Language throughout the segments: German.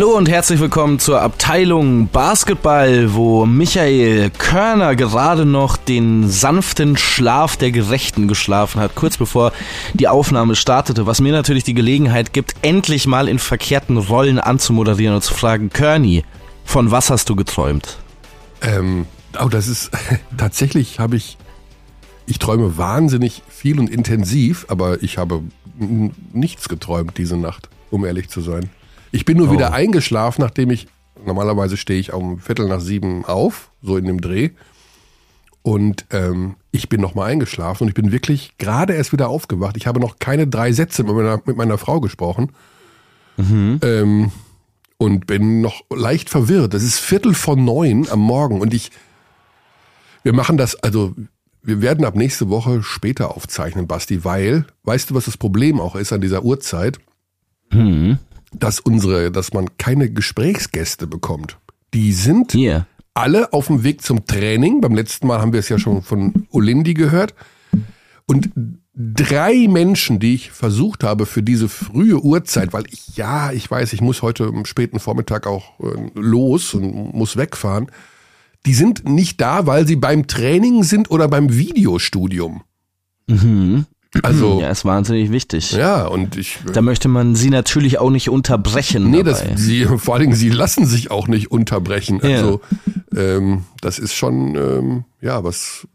Hallo und herzlich willkommen zur Abteilung Basketball, wo Michael Körner gerade noch den sanften Schlaf der Gerechten geschlafen hat, kurz bevor die Aufnahme startete, was mir natürlich die Gelegenheit gibt, endlich mal in verkehrten Rollen anzumoderieren und zu fragen, Körny, von was hast du geträumt? Ähm, oh, das ist tatsächlich habe ich, ich träume wahnsinnig viel und intensiv, aber ich habe nichts geträumt diese Nacht, um ehrlich zu sein. Ich bin nur oh. wieder eingeschlafen, nachdem ich, normalerweise stehe ich um Viertel nach sieben auf, so in dem Dreh. Und ähm, ich bin nochmal eingeschlafen und ich bin wirklich gerade erst wieder aufgewacht. Ich habe noch keine drei Sätze mit meiner, mit meiner Frau gesprochen. Mhm. Ähm, und bin noch leicht verwirrt. Es ist Viertel von neun am Morgen und ich, wir machen das, also wir werden ab nächste Woche später aufzeichnen, Basti, weil, weißt du, was das Problem auch ist an dieser Uhrzeit? Mhm dass unsere, dass man keine Gesprächsgäste bekommt. Die sind yeah. alle auf dem Weg zum Training. Beim letzten Mal haben wir es ja schon von Olindi gehört. Und drei Menschen, die ich versucht habe für diese frühe Uhrzeit, weil ich, ja, ich weiß, ich muss heute am späten Vormittag auch äh, los und muss wegfahren, die sind nicht da, weil sie beim Training sind oder beim Videostudium. Mhm. Also, ja, ist wahnsinnig wichtig. Ja, und ich. Da möchte man sie natürlich auch nicht unterbrechen. Nee, das, sie, vor allen Dingen, sie lassen sich auch nicht unterbrechen. Also, ja. ähm, das ist schon, ähm, ja, was.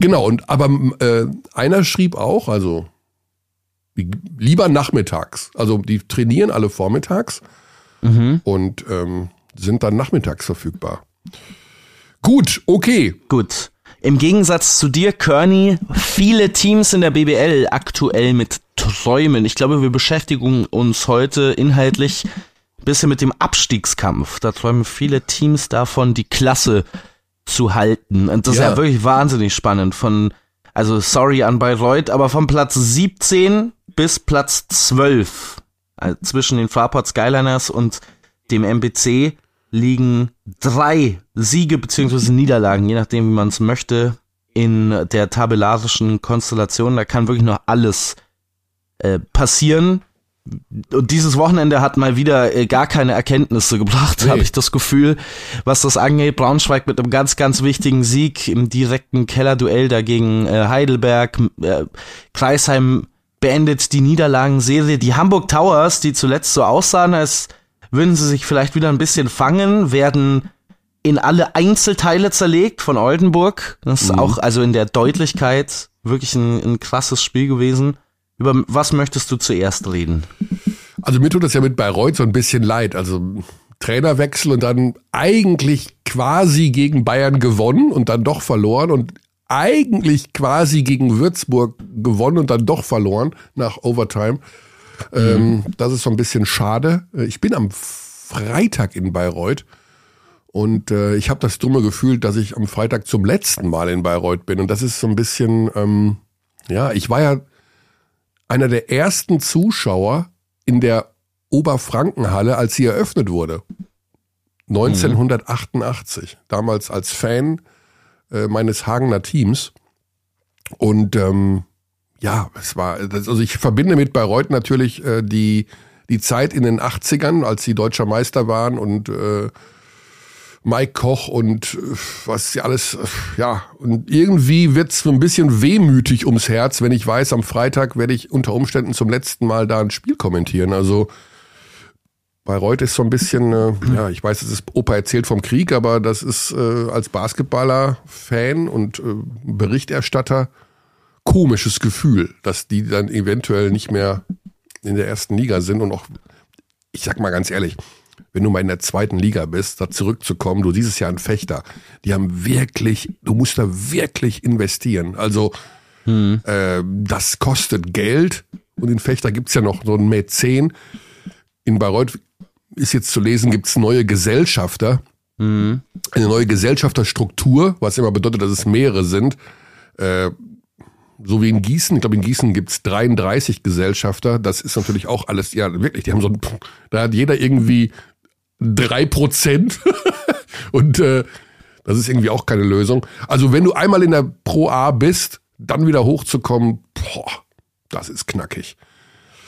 Genau, und aber äh, einer schrieb auch, also lieber nachmittags. Also die trainieren alle vormittags mhm. und ähm, sind dann nachmittags verfügbar. Gut, okay. Gut. Im Gegensatz zu dir, Kearney, viele Teams in der BBL aktuell mit Träumen. Ich glaube, wir beschäftigen uns heute inhaltlich ein bisschen mit dem Abstiegskampf. Da träumen viele Teams davon, die Klasse zu halten. Und das ja. ist ja wirklich wahnsinnig spannend. Von, also sorry an Bayreuth, aber von Platz 17 bis Platz 12 also zwischen den Fraport Skyliners und dem MBC liegen drei Siege beziehungsweise Niederlagen, je nachdem, wie man es möchte, in der tabellarischen Konstellation. Da kann wirklich noch alles äh, passieren. Und dieses Wochenende hat mal wieder äh, gar keine Erkenntnisse gebracht, nee. habe ich das Gefühl, was das angeht. Braunschweig mit einem ganz, ganz wichtigen Sieg im direkten Kellerduell dagegen äh, Heidelberg. Äh, Kreisheim beendet die Niederlagenserie. Die Hamburg Towers, die zuletzt so aussahen, als würden sie sich vielleicht wieder ein bisschen fangen, werden in alle Einzelteile zerlegt von Oldenburg. Das ist mhm. auch also in der Deutlichkeit wirklich ein, ein krasses Spiel gewesen. Über was möchtest du zuerst reden? Also mir tut das ja mit Bayreuth so ein bisschen leid. Also Trainerwechsel und dann eigentlich quasi gegen Bayern gewonnen und dann doch verloren und eigentlich quasi gegen Würzburg gewonnen und dann doch verloren nach Overtime. Ähm, mhm. das ist so ein bisschen schade. Äh, ich bin am Freitag in Bayreuth und äh, ich habe das dumme Gefühl, dass ich am Freitag zum letzten Mal in Bayreuth bin. Und das ist so ein bisschen, ähm, ja, ich war ja einer der ersten Zuschauer in der Oberfrankenhalle, als sie eröffnet wurde. 1988. Mhm. Damals als Fan äh, meines Hagener Teams. Und ähm, ja, es war, also ich verbinde mit Bayreuth natürlich äh, die, die Zeit in den 80ern, als sie deutscher Meister waren und äh, Mike Koch und äh, was sie alles, äh, ja, und irgendwie wird's so ein bisschen wehmütig ums Herz, wenn ich weiß, am Freitag werde ich unter Umständen zum letzten Mal da ein Spiel kommentieren. Also Bayreuth ist so ein bisschen, äh, ja, ich weiß, es ist Opa erzählt vom Krieg, aber das ist äh, als Basketballer, Fan und äh, Berichterstatter komisches Gefühl, dass die dann eventuell nicht mehr in der ersten Liga sind und auch, ich sag mal ganz ehrlich, wenn du mal in der zweiten Liga bist, da zurückzukommen, du dieses Jahr ein Fechter, die haben wirklich, du musst da wirklich investieren. Also hm. äh, das kostet Geld und in Fechter gibt's ja noch so ein Mäzen. In Bayreuth ist jetzt zu lesen, gibt's neue Gesellschafter, hm. eine neue Gesellschafterstruktur, was immer bedeutet, dass es mehrere sind. Äh, so wie in Gießen, ich glaube in Gießen gibt's 33 Gesellschafter, das ist natürlich auch alles, ja wirklich, die haben so ein, da hat jeder irgendwie drei Prozent und äh, das ist irgendwie auch keine Lösung. Also wenn du einmal in der Pro A bist, dann wieder hochzukommen, boah, das ist knackig.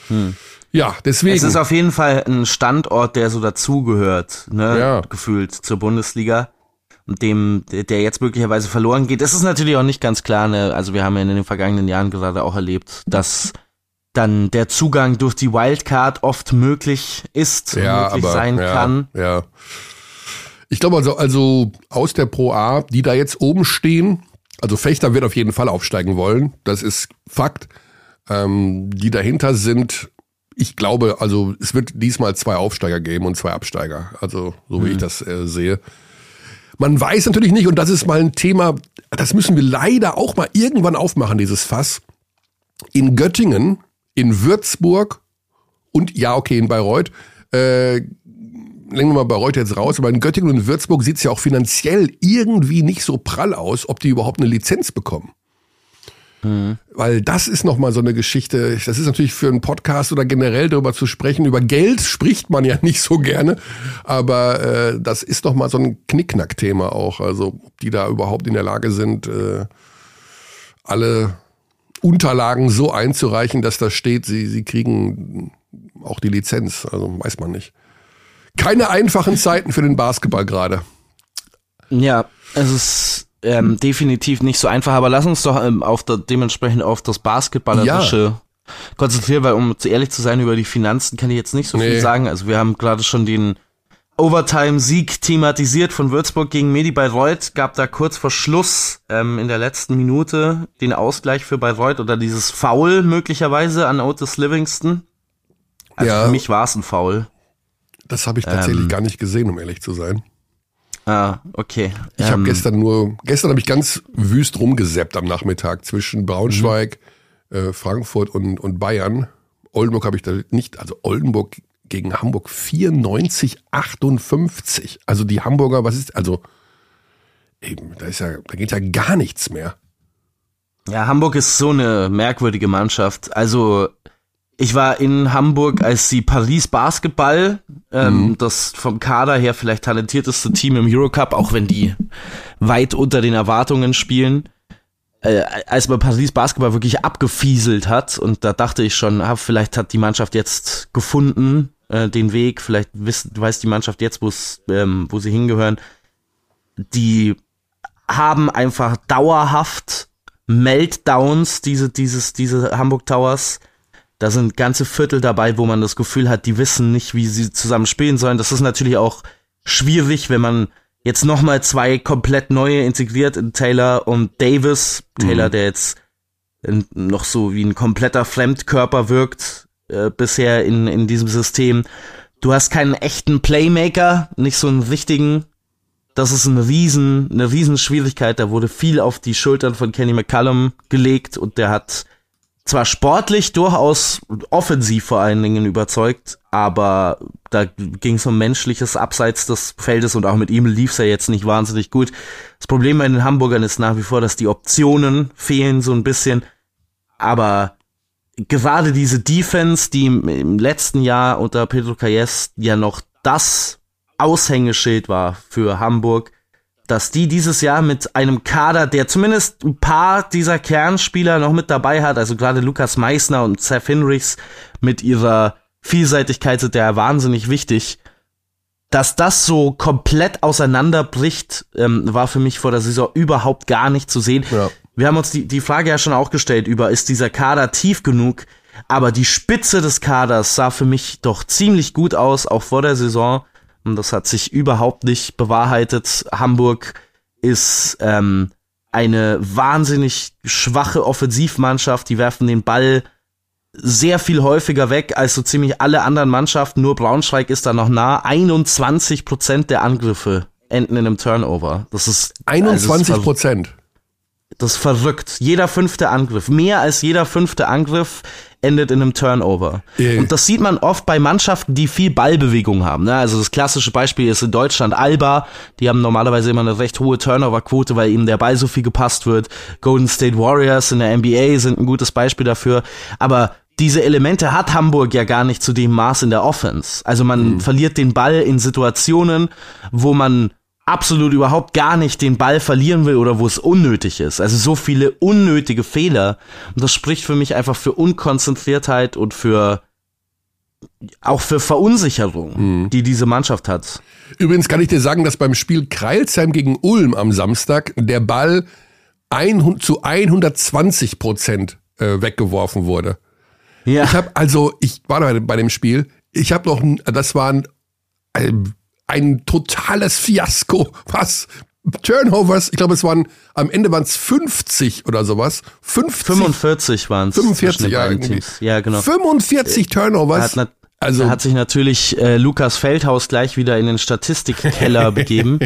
Hm. Ja, deswegen. Es ist auf jeden Fall ein Standort, der so dazugehört, ne, ja. gefühlt zur Bundesliga. Dem, der jetzt möglicherweise verloren geht. Das ist natürlich auch nicht ganz klar, ne? Also wir haben ja in den vergangenen Jahren gerade auch erlebt, dass dann der Zugang durch die Wildcard oft möglich ist, ja, möglich aber, sein ja, kann. Ja. Ich glaube also, also aus der Pro A, die da jetzt oben stehen, also Fechter wird auf jeden Fall aufsteigen wollen, das ist Fakt. Ähm, die dahinter sind, ich glaube, also es wird diesmal zwei Aufsteiger geben und zwei Absteiger. Also so wie mhm. ich das äh, sehe. Man weiß natürlich nicht, und das ist mal ein Thema, das müssen wir leider auch mal irgendwann aufmachen, dieses Fass. In Göttingen, in Würzburg und ja, okay, in Bayreuth, äh, legen wir mal Bayreuth jetzt raus, aber in Göttingen und Würzburg sieht es ja auch finanziell irgendwie nicht so prall aus, ob die überhaupt eine Lizenz bekommen. Mhm. Weil das ist nochmal so eine Geschichte, das ist natürlich für einen Podcast oder generell darüber zu sprechen, über Geld spricht man ja nicht so gerne, aber äh, das ist nochmal so ein Knickknack-Thema auch, also ob die da überhaupt in der Lage sind, äh, alle Unterlagen so einzureichen, dass da steht, sie, sie kriegen auch die Lizenz, also weiß man nicht. Keine einfachen Zeiten für den Basketball gerade. Ja, es ist ähm, definitiv nicht so einfach, aber lass uns doch ähm, auf der, dementsprechend auf das Basketballerische ja. konzentrieren, weil um ehrlich zu sein, über die Finanzen kann ich jetzt nicht so nee. viel sagen. Also wir haben gerade schon den Overtime-Sieg thematisiert von Würzburg gegen Medi Bayreuth, gab da kurz vor Schluss ähm, in der letzten Minute den Ausgleich für Bayreuth oder dieses Foul möglicherweise an Otis Livingston. Also ja. für mich war es ein Foul. Das habe ich tatsächlich ähm, gar nicht gesehen, um ehrlich zu sein. Ah, okay. Ich ähm, habe gestern nur, gestern habe ich ganz wüst rumgeseppt am Nachmittag zwischen Braunschweig, mhm. äh, Frankfurt und, und Bayern. Oldenburg habe ich da nicht, also Oldenburg gegen Hamburg 94, 58. Also die Hamburger, was ist, also eben, da ist ja, da geht ja gar nichts mehr. Ja, Hamburg ist so eine merkwürdige Mannschaft. Also ich war in Hamburg, als sie Paris Basketball, ähm, mhm. das vom Kader her vielleicht talentierteste Team im Eurocup, auch wenn die weit unter den Erwartungen spielen, äh, als man Paris Basketball wirklich abgefieselt hat und da dachte ich schon, ah, vielleicht hat die Mannschaft jetzt gefunden äh, den Weg, vielleicht wiss, weiß die Mannschaft jetzt, ähm, wo sie hingehören. Die haben einfach dauerhaft Meltdowns, diese, dieses, diese Hamburg Towers da sind ganze Viertel dabei, wo man das Gefühl hat, die wissen nicht, wie sie zusammen spielen sollen. Das ist natürlich auch schwierig, wenn man jetzt nochmal zwei komplett neue integriert in Taylor und Davis. Taylor, mhm. der jetzt noch so wie ein kompletter Fremdkörper wirkt äh, bisher in, in diesem System. Du hast keinen echten Playmaker, nicht so einen richtigen. Das ist eine riesen, eine riesen Schwierigkeit. Da wurde viel auf die Schultern von Kenny McCallum gelegt und der hat zwar sportlich durchaus offensiv vor allen Dingen überzeugt, aber da ging es um menschliches abseits des Feldes und auch mit ihm lief es ja jetzt nicht wahnsinnig gut. Das Problem bei den Hamburgern ist nach wie vor, dass die Optionen fehlen so ein bisschen, aber gerade diese Defense, die im, letzten Jahr unter Pedro Calles ja noch das Aushängeschild war für Hamburg, dass die dieses Jahr mit einem Kader, der zumindest ein paar dieser Kernspieler noch mit dabei hat, also gerade Lukas Meissner und Seth Hinrichs mit ihrer Vielseitigkeit sind ja wahnsinnig wichtig. Dass das so komplett auseinanderbricht, ähm, war für mich vor der Saison überhaupt gar nicht zu sehen. Ja. Wir haben uns die, die Frage ja schon auch gestellt über, ist dieser Kader tief genug? Aber die Spitze des Kaders sah für mich doch ziemlich gut aus, auch vor der Saison. Und das hat sich überhaupt nicht bewahrheitet. Hamburg ist ähm, eine wahnsinnig schwache Offensivmannschaft. Die werfen den Ball sehr viel häufiger weg als so ziemlich alle anderen Mannschaften. Nur Braunschweig ist da noch nah. 21 Prozent der Angriffe enden in einem Turnover. Das ist 21 Prozent. Also das ist verrückt. Jeder fünfte Angriff, mehr als jeder fünfte Angriff endet in einem Turnover. Yeah. Und das sieht man oft bei Mannschaften, die viel Ballbewegung haben. Ne? Also das klassische Beispiel ist in Deutschland Alba. Die haben normalerweise immer eine recht hohe Turnover-Quote, weil ihnen der Ball so viel gepasst wird. Golden State Warriors in der NBA sind ein gutes Beispiel dafür. Aber diese Elemente hat Hamburg ja gar nicht zu dem Maß in der Offense. Also man mhm. verliert den Ball in Situationen, wo man absolut überhaupt gar nicht den Ball verlieren will oder wo es unnötig ist. Also so viele unnötige Fehler. Und das spricht für mich einfach für Unkonzentriertheit und für auch für Verunsicherung, mhm. die diese Mannschaft hat. Übrigens kann ich dir sagen, dass beim Spiel Kreilsheim gegen Ulm am Samstag der Ball ein, zu 120 Prozent äh, weggeworfen wurde. Ja. Ich habe also, ich war bei, bei dem Spiel, ich habe noch, das war ein, totales Fiasko, was Turnovers, ich glaube, es waren, am Ende waren es 50 oder sowas. 50, 45 waren es. 45, ja, ja, genau. 45 Turnovers. Hat, also, da hat sich natürlich äh, Lukas Feldhaus gleich wieder in den Statistikkeller begeben.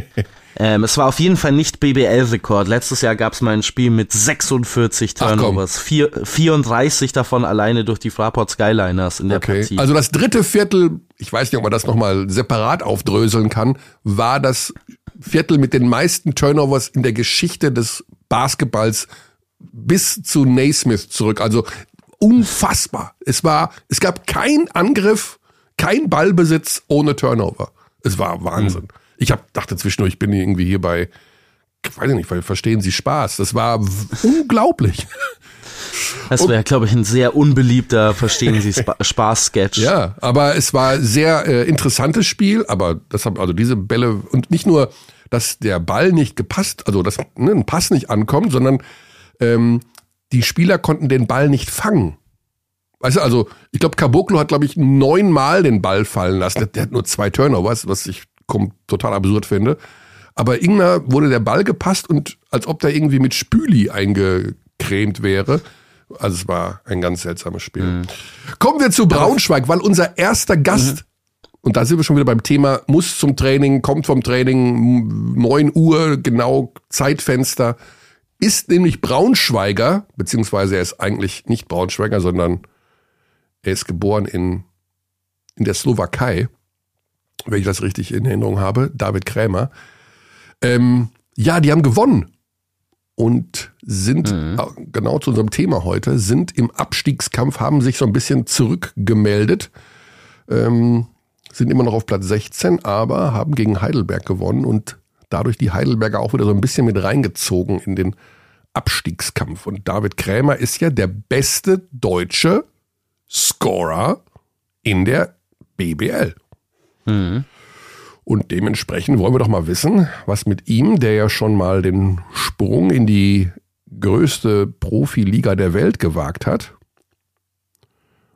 Ähm, es war auf jeden Fall nicht BBL-Rekord. Letztes Jahr gab es mal ein Spiel mit 46 Turnovers. Vier, 34 davon alleine durch die Fraport Skyliners in der okay. Partie. Also das dritte Viertel, ich weiß nicht, ob man das nochmal separat aufdröseln kann, war das Viertel mit den meisten Turnovers in der Geschichte des Basketballs bis zu Naismith zurück. Also unfassbar. Es war, es gab kein Angriff, kein Ballbesitz ohne Turnover. Es war Wahnsinn. Mhm. Ich hab, dachte zwischendurch, ich bin irgendwie hier bei, weiß ich nicht, weil verstehen Sie Spaß. Das war unglaublich. Das wäre, glaube ich, ein sehr unbeliebter Verstehen Sie Spaß-Sketch. Ja, aber es war sehr äh, interessantes Spiel, aber das haben also diese Bälle und nicht nur, dass der Ball nicht gepasst, also dass ne, ein Pass nicht ankommt, sondern ähm, die Spieler konnten den Ball nicht fangen. Weißt du, also ich glaube, Caboclo hat, glaube ich, neunmal den Ball fallen lassen. Der, hat nur zwei Turnovers, was ich total absurd finde. Aber Ingner wurde der Ball gepasst und als ob der irgendwie mit Spüli eingecremt wäre. Also es war ein ganz seltsames Spiel. Mhm. Kommen wir zu Braunschweig, weil unser erster Gast, mhm. und da sind wir schon wieder beim Thema, muss zum Training, kommt vom Training, 9 Uhr, genau Zeitfenster, ist nämlich Braunschweiger, beziehungsweise er ist eigentlich nicht Braunschweiger, sondern er ist geboren in, in der Slowakei wenn ich das richtig in Erinnerung habe, David Krämer. Ähm, ja, die haben gewonnen und sind mhm. genau zu unserem Thema heute, sind im Abstiegskampf, haben sich so ein bisschen zurückgemeldet, ähm, sind immer noch auf Platz 16, aber haben gegen Heidelberg gewonnen und dadurch die Heidelberger auch wieder so ein bisschen mit reingezogen in den Abstiegskampf. Und David Krämer ist ja der beste deutsche Scorer in der BBL. Mhm. Und dementsprechend wollen wir doch mal wissen, was mit ihm, der ja schon mal den Sprung in die größte Profiliga der Welt gewagt hat.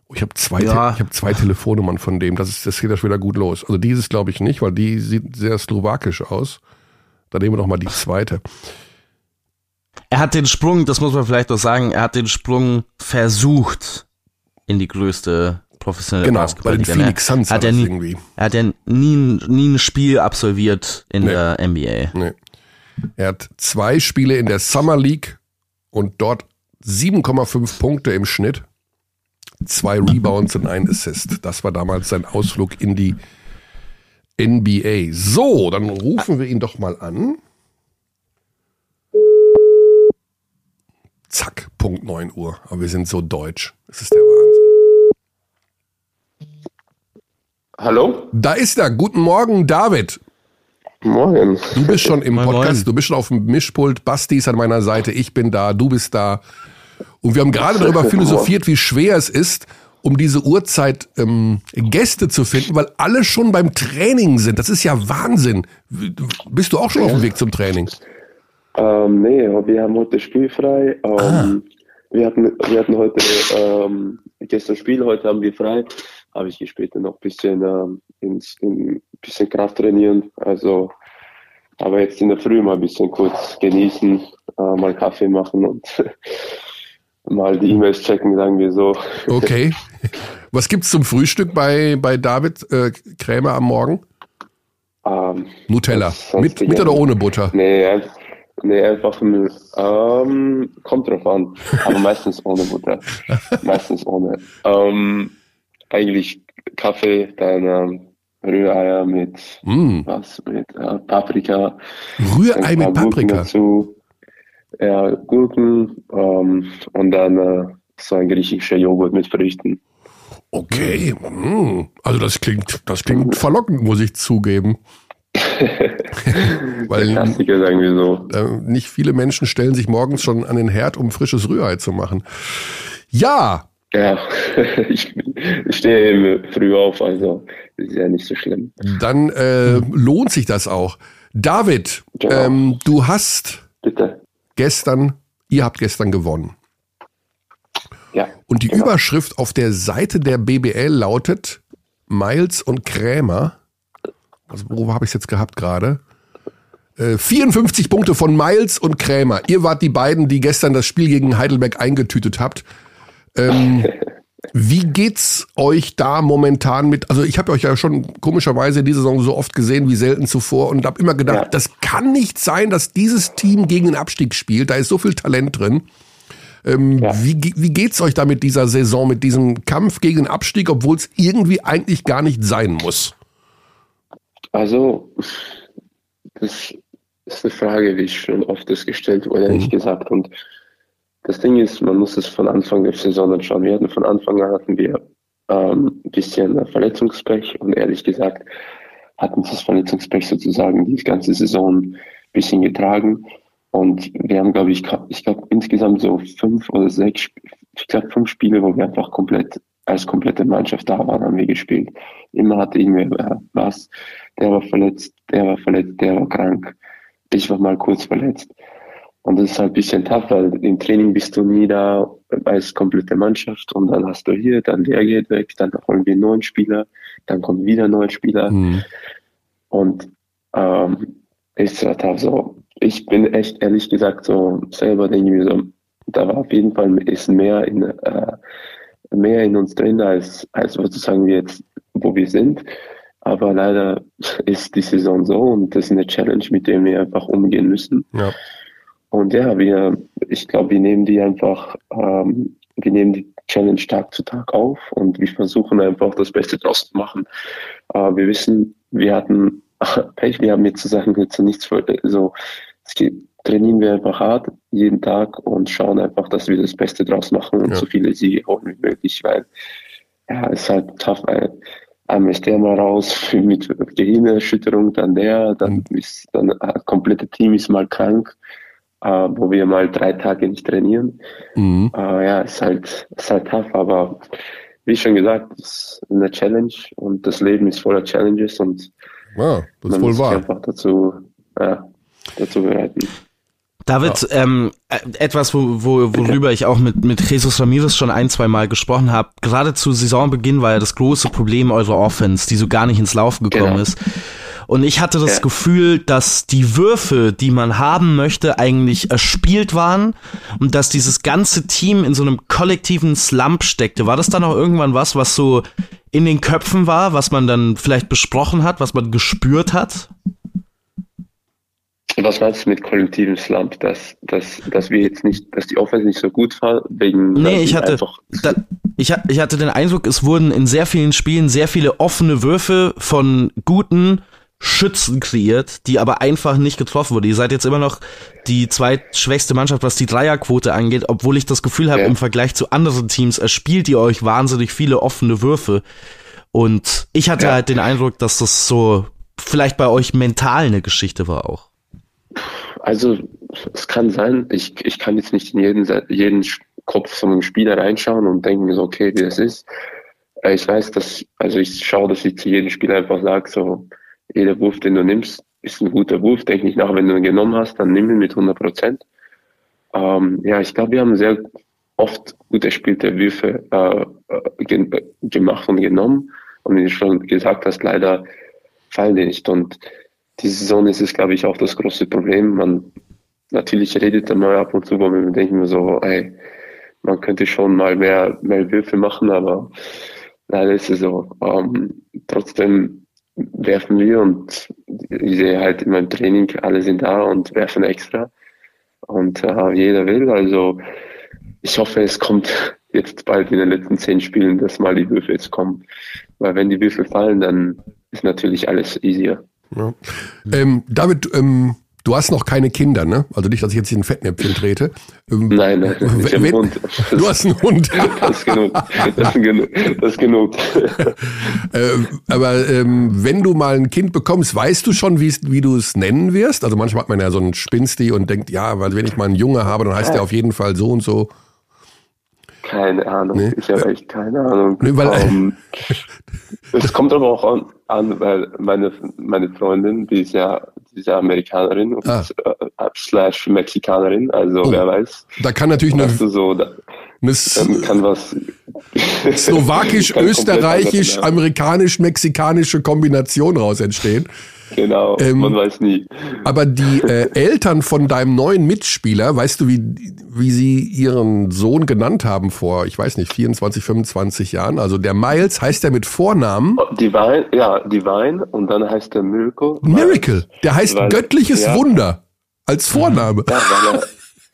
Oh, ich habe zwei, ja. ich hab zwei Telefonnummern von dem. Das, ist, das geht ja schon wieder gut los. Also dieses glaube ich nicht, weil die sieht sehr slowakisch aus. Dann nehmen wir doch mal die zweite. Er hat den Sprung, das muss man vielleicht noch sagen, er hat den Sprung versucht in die größte professionelle genau, Basketball. Bei den Phoenix Suns hat er nie, irgendwie. Er hat ja nie, nie ein Spiel absolviert in nee. der NBA. Nee. Er hat zwei Spiele in der Summer League und dort 7,5 Punkte im Schnitt, zwei Rebounds und ein Assist. Das war damals sein Ausflug in die NBA. So, dann rufen wir ihn doch mal an. Zack, Punkt 9 Uhr. Aber wir sind so deutsch. Das ist der Wahnsinn. Hallo? Da ist er. Guten Morgen, David. Morgen. Du bist schon im Podcast, du bist schon auf dem Mischpult. Basti ist an meiner Seite, ich bin da, du bist da. Und wir haben gerade darüber philosophiert, wie schwer es ist, um diese Uhrzeit ähm, Gäste zu finden, weil alle schon beim Training sind. Das ist ja Wahnsinn. Bist du auch schon ja. auf dem Weg zum Training? Ähm, nee, wir haben heute spielfrei. Ähm, ah. wir, hatten, wir hatten heute ähm, gestern Spiel, heute haben wir frei habe ich später noch ein bisschen, äh, ins, in, bisschen Kraft trainieren. Also, aber jetzt in der Früh mal ein bisschen kurz genießen, äh, mal Kaffee machen und mal die E-Mails checken, sagen wir so. Okay. Was gibt's zum Frühstück bei, bei David äh, Krämer am Morgen? Ähm, Nutella. Mit, mit oder ohne Butter? Nee, nee einfach ähm, kommt drauf an. Aber meistens ohne Butter. meistens ohne. Ähm, eigentlich Kaffee, dann ähm, Rühreier mit mm. was mit äh, Paprika. Rührei mit Paprika. Dazu, ja, Gurken ähm, und dann äh, so ein griechischer Joghurt mit Früchten. Okay, mm. also das klingt, das klingt verlockend, muss ich zugeben. Weil Klassiker, sagen wir so. Nicht viele Menschen stellen sich morgens schon an den Herd, um frisches Rührei zu machen. Ja, Ja, ich, ich stehe früh auf, also ist ja nicht so schlimm. Dann äh, lohnt sich das auch. David, genau. ähm, du hast Bitte. gestern, ihr habt gestern gewonnen. Ja. Und die genau. Überschrift auf der Seite der BBL lautet Miles und Krämer. Also, wo habe ich es jetzt gehabt gerade? 54 äh, Punkte von Miles und Krämer. Ihr wart die beiden, die gestern das Spiel gegen Heidelberg eingetütet habt. Ähm, wie geht's euch da momentan mit? Also ich habe euch ja schon komischerweise diese Saison so oft gesehen wie selten zuvor und habe immer gedacht, ja. das kann nicht sein, dass dieses Team gegen den Abstieg spielt. Da ist so viel Talent drin. Ähm, ja. wie, wie geht's euch da mit dieser Saison, mit diesem Kampf gegen den Abstieg, obwohl es irgendwie eigentlich gar nicht sein muss? Also, das ist eine Frage, die schon oft ist gestellt wurde, ehrlich mhm. gesagt. Und das Ding ist, man muss es von Anfang der Saison anschauen. Wir hatten von Anfang an hatten wir ähm, ein bisschen Verletzungspech und ehrlich gesagt hatten das Verletzungspech sozusagen die ganze Saison ein bisschen getragen. Und wir haben, glaube ich, ich glaube insgesamt so fünf oder sechs, ich glaube fünf Spiele, wo wir einfach komplett als komplette Mannschaft da waren, haben wir gespielt. Immer hatte irgendwer was. Der war verletzt, der war verletzt, der war krank. Ich war mal kurz verletzt. Und das ist halt ein bisschen tough, weil im Training bist du nie da als komplette Mannschaft und dann hast du hier, dann der geht weg, dann holen wir einen neuen Spieler, dann kommt wieder ein neuer Spieler. Mhm. Und ähm, ist halt tough so. Ich bin echt ehrlich gesagt so selber denke ich mir so, da war auf jeden Fall ist mehr in äh, mehr in uns drin als als sozusagen wir jetzt wo wir sind. Aber leider ist die Saison so und das ist eine Challenge, mit der wir einfach umgehen müssen. Ja. Und ja, wir, ich glaube, wir nehmen die einfach, ähm, wir nehmen die Challenge Tag zu Tag auf und wir versuchen einfach das Beste draus zu machen. Äh, wir wissen, wir hatten Pech, wir haben jetzt zu sagen, jetzt nichts für, so, trainieren wir einfach hart jeden Tag und schauen einfach, dass wir das Beste draus machen und ja. so viele Siege holen wie möglich, weil ja, es ist halt tough, weil einmal ist der mal raus mit Gehirnerschütterung, dann der, dann ist dann das komplette Team ist mal krank äh, wo wir mal drei Tage nicht trainieren. Mhm. Äh, ja, ist halt, ist halt tough, aber wie schon gesagt, es ist eine Challenge und das Leben ist voller Challenges und ja, das man muss sich einfach dazu, ja, dazu bereiten. David, ja. ähm, äh, etwas, wo, wo, worüber ich auch mit, mit Jesus Ramirez schon ein, zwei Mal gesprochen habe. Gerade zu Saisonbeginn war ja das große Problem eurer Offense, die so gar nicht ins Laufen gekommen genau. ist. Und ich hatte das ja. Gefühl, dass die Würfe, die man haben möchte, eigentlich erspielt waren und dass dieses ganze Team in so einem kollektiven Slump steckte. War das dann auch irgendwann was, was so in den Köpfen war, was man dann vielleicht besprochen hat, was man gespürt hat? Was meinst du mit kollektivem Slump? Dass, dass, dass wir jetzt nicht, dass die Offense nicht so gut war, wegen. Nee, ich hatte, da, ich, ich hatte den Eindruck, es wurden in sehr vielen Spielen sehr viele offene Würfe von guten, Schützen kreiert, die aber einfach nicht getroffen wurde. Ihr seid jetzt immer noch die zweitschwächste Mannschaft, was die Dreierquote angeht, obwohl ich das Gefühl habe, ja. im Vergleich zu anderen Teams erspielt ihr euch wahnsinnig viele offene Würfe. Und ich hatte ja. halt den Eindruck, dass das so vielleicht bei euch mental eine Geschichte war auch. Also es kann sein, ich, ich kann jetzt nicht in jeden, jeden Kopf von einem Spieler reinschauen und denken so, okay, wie das ist. Ich weiß, dass, also ich schaue, dass ich zu jedem Spieler einfach sage, so, jeder Wurf, den du nimmst, ist ein guter Wurf. Denke ich nach, wenn du ihn genommen hast, dann nimm ihn mit 100 Prozent. Ähm, ja, ich glaube, wir haben sehr oft gut erspielte Würfe äh, äh ge gemacht und genommen. Und wie du schon gesagt hast, leider fallen die nicht. Und diese Saison ist es, glaube ich, auch das große Problem. Man natürlich redet dann mal ab und zu, wo wir denken so, ey, man könnte schon mal mehr, mehr Würfe machen, aber leider ist es so. Ähm, trotzdem werfen wir und ich sehe halt in meinem Training, alle sind da und werfen extra und äh, jeder will. Also ich hoffe, es kommt jetzt bald in den letzten zehn Spielen, dass mal die Würfe jetzt kommen. Weil wenn die Würfe fallen, dann ist natürlich alles easier. Ja. Ähm, David, ähm, Du hast noch keine Kinder, ne? Also nicht, dass ich jetzt in ein Fettnäpfchen trete. Ähm, nein, nein, ich habe einen Hund. Du hast einen Hund. das ist genug. Das ist genug. Das ist genug. ähm, aber ähm, wenn du mal ein Kind bekommst, weißt du schon, wie du es nennen wirst? Also manchmal hat man ja so einen Spinsti und denkt, ja, weil wenn ich mal einen Junge habe, dann heißt ja. der auf jeden Fall so und so. Keine Ahnung. Nee. Ich habe echt keine Ahnung. Nee, weil- Ähm, es kommt aber auch an, an, weil meine, meine Freundin, die ist ja, die ist ja Amerikanerin und Ah. äh, slash Mexikanerin, also Oh. wer weiß. Da kann natürlich eine, so, da, dann kann was. slowakisch, österreichisch, amerikanisch, mexikanische Kombination raus entstehen. Genau, Ähm, man weiß nie. Aber die äh, Eltern von deinem neuen Mitspieler, weißt du, wie, wie sie ihren Sohn genannt haben vor, ich weiß nicht, 24, 25 Jahren? Also der Miles heißt er mit Vornamen Divine, ja, Divine und dann heißt der Miracle. Miracle. Der heißt Weil- göttliches ja. Wunder als Vorname. Ja,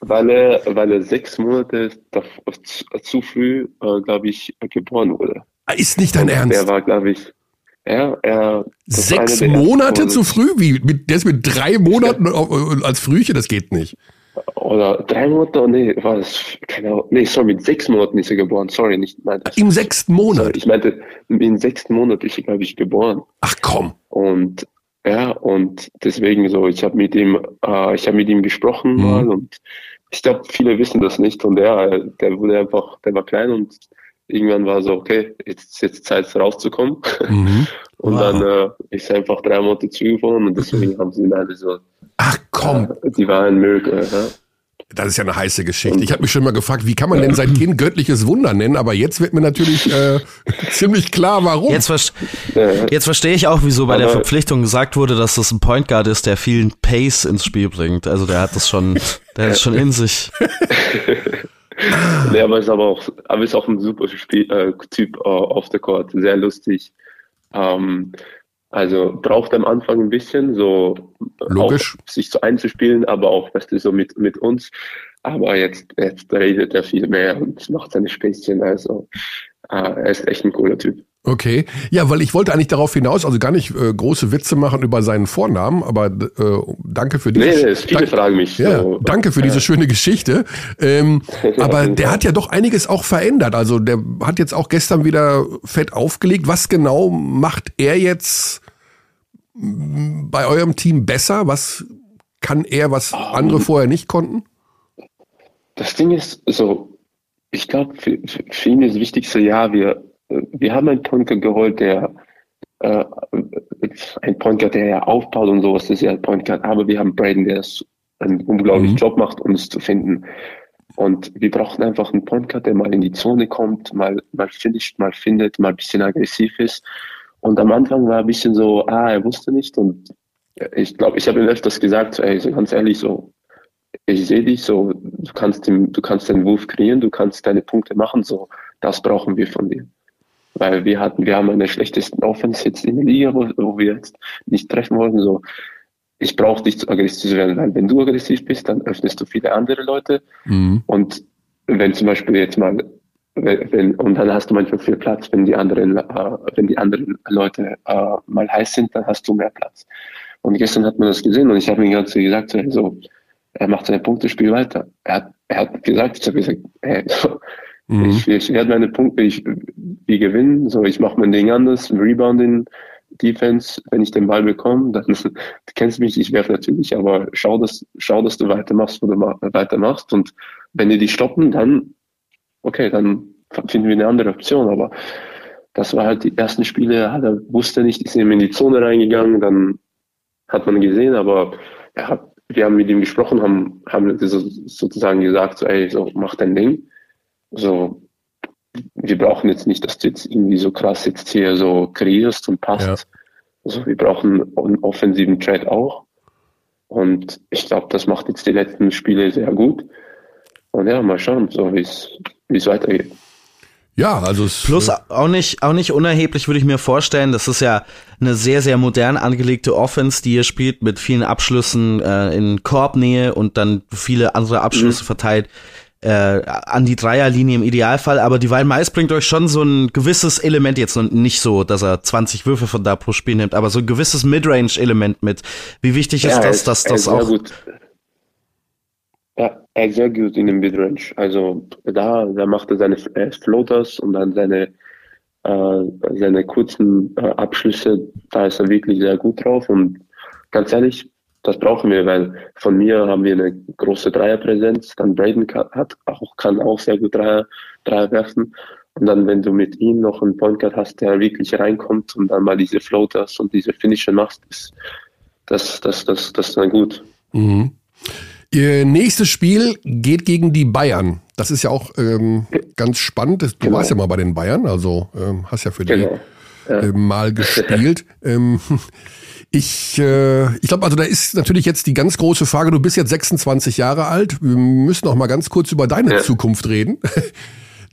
weil er, weil er, weil er sechs Monate zu, früh, äh, glaube ich, geboren wurde. Ist nicht dein Der Ernst. war, glaube ich, ja, er. Sechs Monate zu früh? Wie? Mit, der ist mit drei Monaten äh, als Frühchen? Das geht nicht. Oder drei Monate, oh, nee, war das, keine Ahnung, nee, sorry, mit sechs Monaten ist er geboren, sorry, nicht, nein, das, Im sechsten sorry, Monat. ich meinte, im sechsten Monat ist er, glaube ich, geboren. Ach komm. Und ja, und deswegen so, ich habe mit ihm, äh, ich habe mit ihm gesprochen Mhm. mal und ich glaube, viele wissen das nicht und er, der wurde einfach, der war klein und irgendwann war so, okay, jetzt ist jetzt Zeit rauszukommen. Mhm. Und Wow. dann äh, ist einfach drei Monate zugefallen und deswegen haben sie ihn alle so, Ach komm. äh, die war ein Miracle. Ja? Das ist ja eine heiße Geschichte. Ich habe mich schon mal gefragt, wie kann man denn sein Kind göttliches Wunder nennen? Aber jetzt wird mir natürlich äh, ziemlich klar, warum. Jetzt, ver jetzt verstehe ich auch, wieso bei der Aber- Verpflichtung gesagt wurde, dass das ein Point Guard ist, der viel Pace ins Spiel bringt. Also der hat das schon, der hat es schon in sich. Nee, aber ist aber auch, aber ist auch ein super Spiel, äh, Typ äh, auf der Court, sehr lustig. Ähm, also braucht am Anfang ein bisschen so Logisch. Auch, sich so einzuspielen, aber auch weißt du, so mit mit uns. Aber jetzt jetzt redet er viel mehr und macht seine Späßchen. Also äh, er ist echt ein cooler Typ. Okay. Ja, weil ich wollte eigentlich darauf hinaus, also gar nicht äh, große Witze machen über seinen Vornamen, aber äh, danke für diese Nee, nee, viele Dank- fragen mich. Ja, so, danke für ja. diese schöne Geschichte. Ähm, aber der hat ja doch einiges auch verändert. Also der hat jetzt auch gestern wieder fett aufgelegt. Was genau macht er jetzt m, bei eurem Team besser? Was kann er, was andere vorher nicht konnten? Das Ding ist so, ich glaube, für, für ihn ist das Wichtigste, ja, wir, äh, wir haben einen Point geholt, der äh, ein Point Guard, der ja aufbaut und sowas, das ist ja ein Point Guard, aber wir haben Braden, der einen unglaublichen Mhm. Job macht, uns zu finden. Und wir brauchen einfach einen Point Guard, der mal in die Zone kommt, mal, mal finisht, mal findet, mal ein bisschen aggressiv ist. Und am Anfang war ein bisschen so, ah, er wusste nicht. Und ich glaube, ich habe ihm öfters gesagt, so, ey, so ganz ehrlich, so, ich sehe dich so, du kannst den, du kannst den Wurf kreieren, du kannst deine Punkte machen, so, das brauchen wir von dir. Weil wir hatten, wir haben eine schlechtesten Offense jetzt in der Liga, wo, wo wir jetzt nicht treffen wollten, so. Ich brauche dich zu aggressiv zu werden, weil wenn du aggressiv bist, dann öffnest du viele andere Leute. Mhm. Und wenn zum Beispiel jetzt mal, wenn, und dann hast du manchmal viel Platz, wenn die anderen, äh, wenn die anderen Leute äh, mal heiß sind, dann hast du mehr Platz. Und gestern hat man das gesehen und ich habe ihm ganz gesagt, so, er macht sein Punktespiel weiter. Er hat, er hat gesagt, ich habe gesagt, hey, so, Mhm. ich, ich werde meine Punkte, ich, wir gewinnen, so, ich mache mein Ding anders, Rebounding, Defense, wenn ich den Ball bekomme, dann, du kennst mich, ich werfe natürlich, aber schau, dass, schau, dass du weitermachst, wo du ma- weitermachst und wenn die die stoppen, dann, okay, dann finden wir eine andere Option, aber das war halt die ersten Spiele, hat er wusste nicht, ist eben in die Zone reingegangen, dann hat man gesehen, aber er hat, wir haben mit ihm gesprochen, haben, haben so, sozusagen gesagt, so, ey, so, mach dein Ding. So, wir brauchen jetzt nicht, dass du jetzt irgendwie so krass jetzt hier so kreierst und passt. Ja. Also wir brauchen einen offensiven Trade auch. Und ich glaube, das macht jetzt die letzten Spiele sehr gut. Und ja, mal schauen, so wie es wie es weitergeht. Ja, also es, Plus auch nicht, auch nicht unerheblich würde ich mir vorstellen, das ist ja eine sehr, sehr modern angelegte Offense, die ihr spielt mit vielen Abschlüssen äh, in Korbnähe und dann viele andere Abschlüsse verteilt äh, an die Dreierlinie im Idealfall. Aber die Mais bringt euch schon so ein gewisses Element jetzt nicht so, dass er 20 Würfe von da pro Spiel nimmt, aber so ein gewisses Midrange-Element mit. Wie wichtig ist Ja, er das, dass das sehr auch Gut. Ja, er ist sehr gut in dem Midrange. Also da, da macht er seine äh, Floaters und dann seine, äh, seine kurzen äh, Abschlüsse. Da ist er wirklich sehr gut drauf. Und ganz ehrlich, das brauchen wir, weil von mir haben wir eine große Dreierpräsenz. Dann Braden kann, hat auch, kann auch sehr gut Dreier, Dreier werfen. Und dann, wenn du mit ihm noch einen Point Guard hast, der wirklich reinkommt und dann mal diese Floaters und diese Finisher machst, ist das, das, das, das ist dann gut. Mhm. Ihr nächstes Spiel geht gegen die Bayern. Das ist ja auch ähm, ganz spannend. Du genau. warst ja mal bei den Bayern, also ähm, hast ja für die genau. ja. Äh, mal gespielt. ähm, ich, äh, ich glaube, also da ist natürlich jetzt die ganz große Frage, du bist jetzt 26 Jahre alt. Wir müssen auch mal ganz kurz über deine ja. Zukunft reden.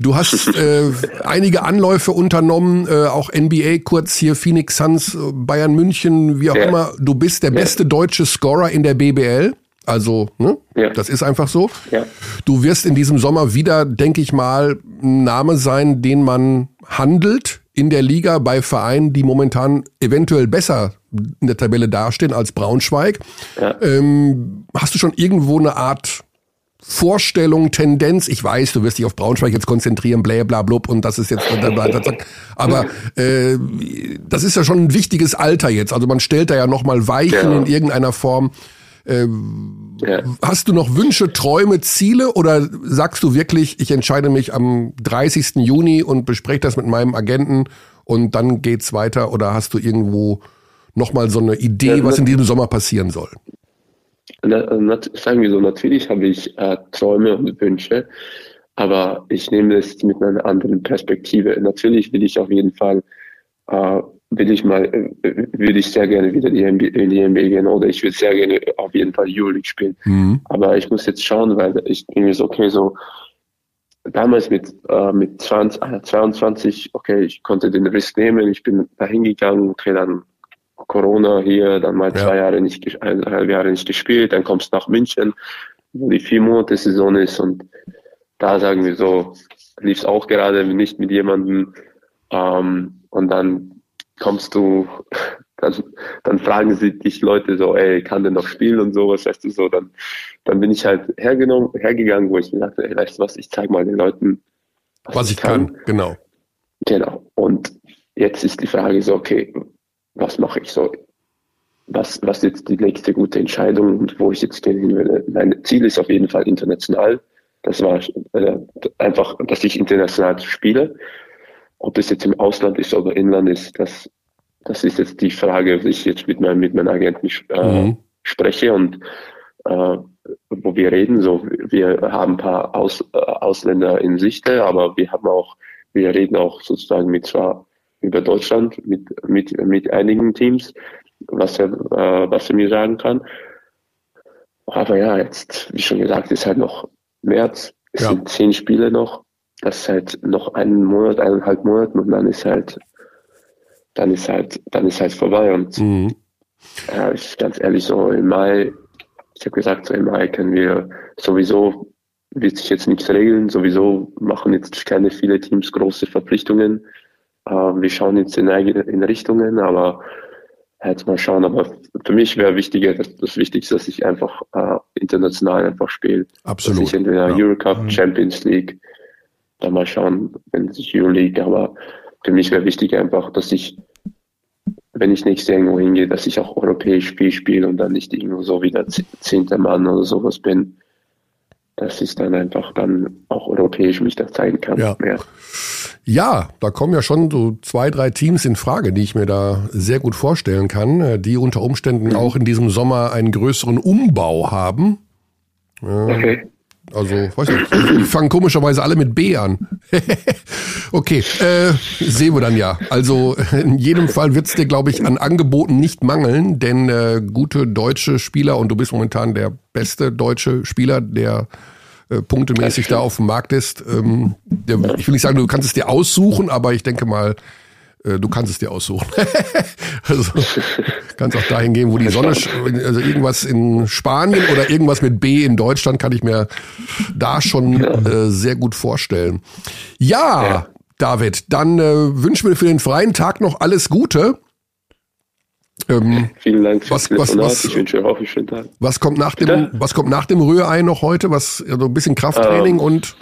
Du hast äh, einige Anläufe unternommen, äh, auch NBA, kurz hier Phoenix Suns, Bayern München, wie auch ja. immer. Du bist der ja. beste deutsche Scorer in der BBL. Also, ne? Ja. Das ist einfach so. Ja. Du wirst in diesem Sommer wieder, denke ich mal, ein Name sein, den man handelt in der Liga bei Vereinen, die momentan eventuell besser in der Tabelle dastehen als Braunschweig. Ja. Ähm, hast du schon irgendwo eine Art Vorstellung, Tendenz? Ich weiß, du wirst dich auf Braunschweig jetzt konzentrieren, bla bla blub und das ist jetzt, aber äh, das ist ja schon ein wichtiges Alter jetzt. Also man stellt da ja nochmal Weichen ja. in irgendeiner Form. Äh, ja. Hast du noch Wünsche, Träume, Ziele oder sagst du wirklich, ich entscheide mich am 30. Juni und bespreche das mit meinem Agenten und dann geht's weiter oder hast du irgendwo nochmal so eine Idee, ja, was in diesem Sommer passieren soll? Na, sagen wir so, natürlich habe ich äh, Träume und Wünsche, aber ich nehme es mit einer anderen Perspektive. Natürlich will ich auf jeden Fall äh, will ich mal, äh, würde ich sehr gerne wieder die NBA, in die NBA gehen oder ich würde sehr gerne auf jeden Fall Euroleague spielen. Mhm. Aber ich muss jetzt schauen, weil ich denke so, okay, so damals mit, äh, mit 20, 22, okay, ich konnte den Risk nehmen, ich bin da hingegangen, okay, dann Corona hier, dann mal zwei ja. Jahre nicht, eineinhalb Jahre nicht gespielt, dann kommst du nach München, wo die vier Monate Saison ist und da sagen wir so, lief es auch gerade nicht mit jemandem ähm, und dann kommst du, dann, dann fragen sie dich Leute so, ey, kann der noch spielen und sowas, weißt du, so, dann, dann bin ich halt hergenommen, hergegangen, wo ich mir dachte, ey, weißt du was, ich zeig mal den Leuten, was, was ich kann. kann. Genau. Genau. Und jetzt ist die Frage so, okay, was mache ich so? Was, was jetzt die nächste gute Entscheidung und wo ich jetzt hin will? Mein Ziel ist auf jeden Fall international. Das war äh, einfach, dass ich international spiele. Ob das jetzt im Ausland ist oder Inland ist, das, das ist jetzt die Frage, die ich jetzt mit meinem, mit meinem Agenten äh, mhm. spreche und äh, wo wir reden. So, wir haben ein paar Aus, äh, Ausländer in Sichte, aber wir haben auch, wir reden auch sozusagen mit zwar über Deutschland mit, mit, mit einigen Teams, was er, äh, was er mir sagen kann. Aber ja, jetzt, wie schon gesagt, ist halt noch März, es ja. sind zehn Spiele noch das ist halt noch einen Monat, eineinhalb Monate und dann ist halt, dann ist halt, dann ist halt vorbei. Und mhm. ja, ich ganz ehrlich so im Mai, ich habe gesagt, so im Mai können wir sowieso wird sich jetzt nichts regeln. Sowieso machen jetzt keine viele Teams große Verpflichtungen. Äh, wir schauen jetzt in, in Richtungen, aber jetzt mal schauen. Aber für mich wäre wichtiger, das, das Wichtigste, dass ich einfach äh, international einfach spiele. Absolut. Dass ich entweder ja. Eurocup, mhm. Champions League, dann mal schauen, wenn es Euroleague, aber für mich wäre wichtig einfach, dass ich, wenn ich nächstes Jahr irgendwo hingehe, dass ich auch europäisch Spiel spiele und dann nicht irgendwo so wieder zehnter Mann oder sowas bin, dass ich dann einfach dann auch europäisch mich da zeigen kann. Ja. ja. Ja, da kommen ja schon so zwei, drei Teams in Frage, die ich mir da sehr gut vorstellen kann, die unter Umständen mhm. auch in diesem Sommer einen größeren Umbau haben. Okay. Also, weiß nicht, die fangen komischerweise alle mit B an. okay, äh, sehen wir dann ja. Also in jedem Fall wird es dir, glaube ich, an Angeboten nicht mangeln, denn äh, gute deutsche Spieler, und du bist momentan der beste deutsche Spieler, der äh, punktemäßig da auf dem Markt ist. Ähm, der, ich will nicht sagen, du kannst es dir aussuchen, aber ich denke mal, du kannst es dir aussuchen. also kannst auch dahin gehen, wo die Sonne, also irgendwas in Spanien oder irgendwas mit B in Deutschland kann ich mir da schon äh, sehr gut vorstellen. Ja, ja. David, dann äh, wünschen wir für den freien Tag noch alles Gute. Ähm, Vielen Dank was, was, was, ich wünsche auch einen schönen Tag. Was kommt nach dem, was kommt nach dem Rührei noch heute? Was, also ein bisschen Krafttraining ähm, und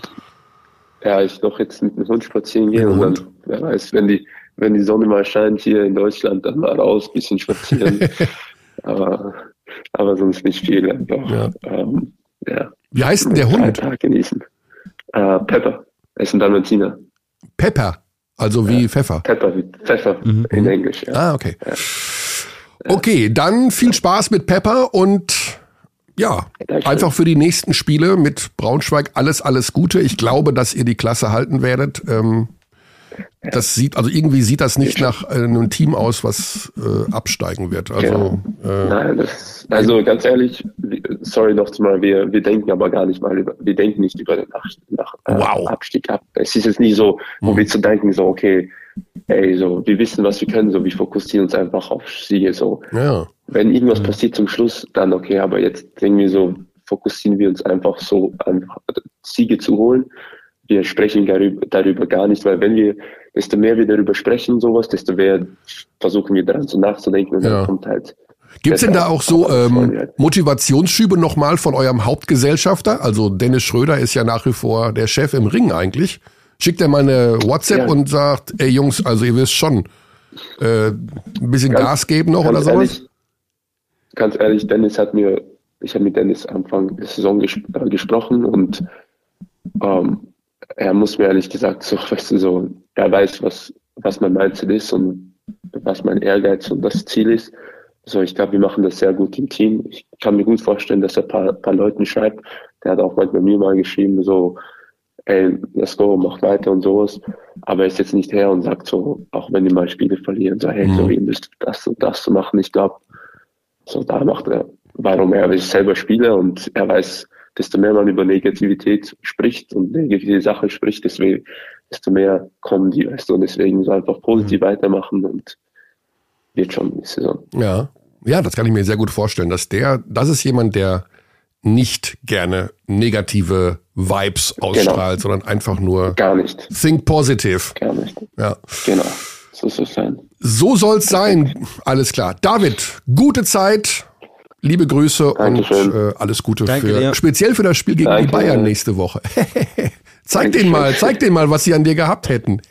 ja, ich noch jetzt mit dem Hund spazieren gehen und dann, wer weiß, wenn die, wenn die Sonne mal scheint hier in Deutschland, dann mal raus, bisschen spazieren. Aber aber sonst nicht viel. Einfach, Ja. Ähm, ja. Wie heißt denn der Hund? Tag genießen. Äh, Pepper. Er ist ein Dalmatiner. Pepper. Also wie Pfeffer. Pepper wie Pfeffer Mhm. in Englisch. Ja. Ah, okay. Okay, dann viel Spaß mit Pepper und ja, Dankeschön. einfach für die nächsten Spiele mit Braunschweig alles, alles Gute. Ich glaube, dass ihr die Klasse halten werdet. Ähm, das sieht, also irgendwie sieht das nicht nach äh, einem Team aus, was äh, absteigen wird. Also äh, Nein, das, also ganz ehrlich, sorry noch mal, wir, wir denken aber gar nicht mal über, wir denken nicht über den nach, nach, äh, Wow. Abstieg ab. Es ist jetzt nicht so, wo wir zu denken, so, okay, ey, so, wir wissen, was wir können, so, wir fokussieren uns einfach auf Siege, so. ja. Wenn irgendwas passiert zum Schluss, dann okay, aber jetzt denken wir so, fokussieren wir uns einfach so, einfach Siege zu holen. Wir sprechen darüber, darüber gar nicht, weil wenn wir, desto mehr wir darüber sprechen, sowas, desto mehr versuchen wir daran so nachzudenken und Ja. dann kommt halt. Gibt's denn da auch so ähm. Motivationsschübe nochmal von eurem Hauptgesellschafter? Also Dennis Schröder ist ja nach wie vor der Chef im Ring eigentlich. Schickt er mal eine WhatsApp Ja. und sagt, ey Jungs, also ihr wisst schon, äh, ein bisschen Ganz- Gas geben noch oder sowas? ehrlich, ganz ehrlich, Dennis hat mir, ich habe mit Dennis Anfang der Saison ges äh, gesprochen und ähm, er muss mir ehrlich gesagt so, weißt du, so, er weiß, was, was mein Mindset ist und was mein Ehrgeiz und das Ziel ist. So, ich glaube, wir machen das sehr gut im Team. Ich kann mir gut vorstellen, dass er ein paar, paar Leuten schreibt. Der hat auch manchmal mir mal geschrieben, so, ey, let's go, mach weiter und sowas. Aber er ist jetzt nicht her und sagt so, auch wenn die mal Spiele verlieren, so, hey, so, ihr müsst das und das machen. Ich glaube, so, da macht er, warum er ist selber Spieler und er weiß, desto mehr man über Negativität spricht und negative Sachen spricht, deswegen, desto mehr kommen die, weißt du, und deswegen so einfach positiv weitermachen und wird schon die Saison. Ja. Ja, das kann ich mir sehr gut vorstellen, dass der, das ist jemand, der nicht gerne negative Vibes ausstrahlt, sondern einfach nur Gar nicht, think positive. gar nicht. Ja. Genau, so soll es sein. So soll's sein. Alles klar. David, gute Zeit. Liebe Grüße Dankeschön. und äh, alles Gute Danke für dir. speziell für das Spiel gegen Danke. die Bayern nächste Woche. zeig denen mal, zeig denen mal, was sie an dir gehabt hätten.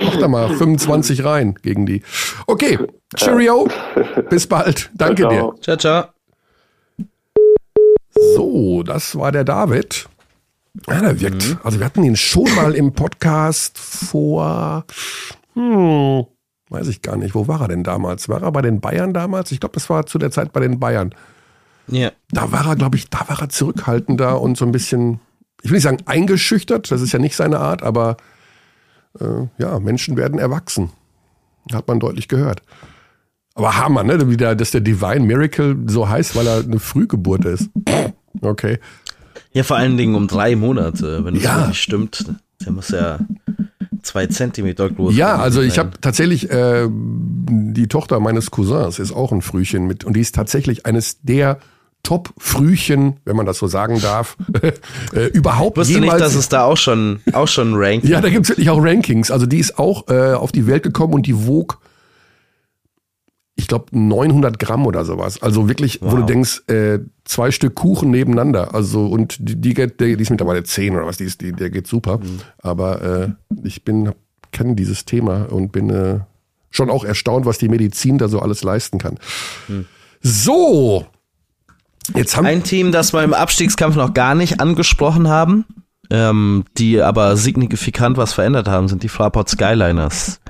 Mach da mal 25 rein gegen die. Okay, Cheerio. Bis bald. Danke dir. Ciao. Ciao, ciao. So, das war der David. Ja, der wirkt. Also wir hatten ihn schon mal im Podcast vor. Hm, weiß ich gar nicht. Wo war er denn damals? War er bei den Bayern damals? Ich glaube, das war zu der Zeit bei den Bayern. Ja. Da war er, glaube ich, da war er zurückhaltender und so ein bisschen, ich will nicht sagen eingeschüchtert, das ist ja nicht seine Art, aber äh, ja, Menschen werden erwachsen. Hat man deutlich gehört. Aber Hammer, ne? Wie der, dass der Divine Miracle so heißt, weil er eine Frühgeburt ist. Okay. Ja, vor allen Dingen um drei Monate, wenn das Ja. wirklich stimmt. Der muss ja zwei Zentimeter groß Ja, also ich habe tatsächlich äh, die Tochter meines Cousins ist auch ein Frühchen mit und die ist tatsächlich eines der Top-Frühchen, wenn man das so sagen darf, äh, überhaupt Ich wusste jemals. nicht, dass es da auch schon, auch schon rankt. ja, da gibt's wirklich auch Rankings. Also die ist auch äh, auf die Welt gekommen und die wog, ich glaube, 900 Gramm oder sowas. Also wirklich, wo du Wow. denkst, äh, zwei Stück Kuchen nebeneinander. Also und die, die, geht, die, ist mittlerweile 10 oder was, die ist, die, der geht super. Aber äh, ich bin, kenne dieses Thema und bin äh, schon auch erstaunt, was die Medizin da so alles leisten kann. So. Jetzt haben Ein Team, das wir im Abstiegskampf noch gar nicht angesprochen haben, ähm, die aber signifikant was verändert haben, sind die Fraport Skyliners.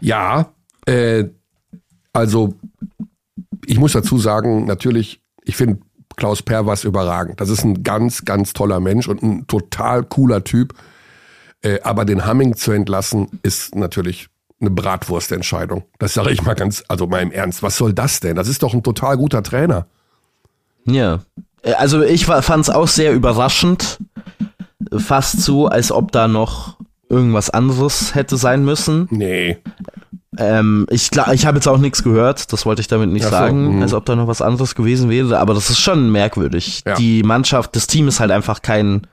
Ja, äh, also ich muss dazu sagen, natürlich, ich finde Klaus Perwas überragend. Das ist ein ganz, ganz toller Mensch und ein total cooler Typ. Äh, aber den Hamming zu entlassen, ist natürlich eine Bratwurstentscheidung. Das sage ich mal ganz, also mal im Ernst. Was soll das denn? Das ist doch ein total guter Trainer. Ja. Äh, Also ich fand es auch sehr überraschend. Fast so, als ob da noch irgendwas anderes hätte sein müssen. Nee. Ähm, ich ich habe jetzt auch nichts gehört, das wollte ich damit nicht so, sagen, mhm. als ob da noch was anderes gewesen wäre, aber das ist schon merkwürdig. Ja. Die Mannschaft, das Team ist halt einfach kein,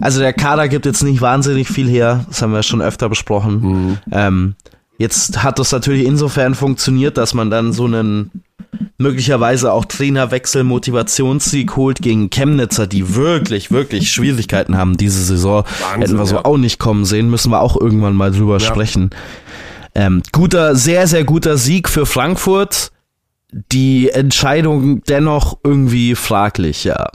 also der Kader gibt jetzt nicht wahnsinnig viel her, das haben wir schon öfter besprochen. Mhm. Ähm, jetzt hat das natürlich insofern funktioniert, dass man dann so einen möglicherweise auch Trainerwechsel, Motivationssieg holt gegen Chemnitzer, die wirklich, wirklich Schwierigkeiten haben diese Saison. Wahnsinn, Hätten wir so ja. auch nicht kommen sehen, müssen wir auch irgendwann mal drüber Ja. sprechen. Ähm, guter, sehr, sehr guter Sieg für Frankfurt. die Entscheidung dennoch irgendwie fraglich, ja.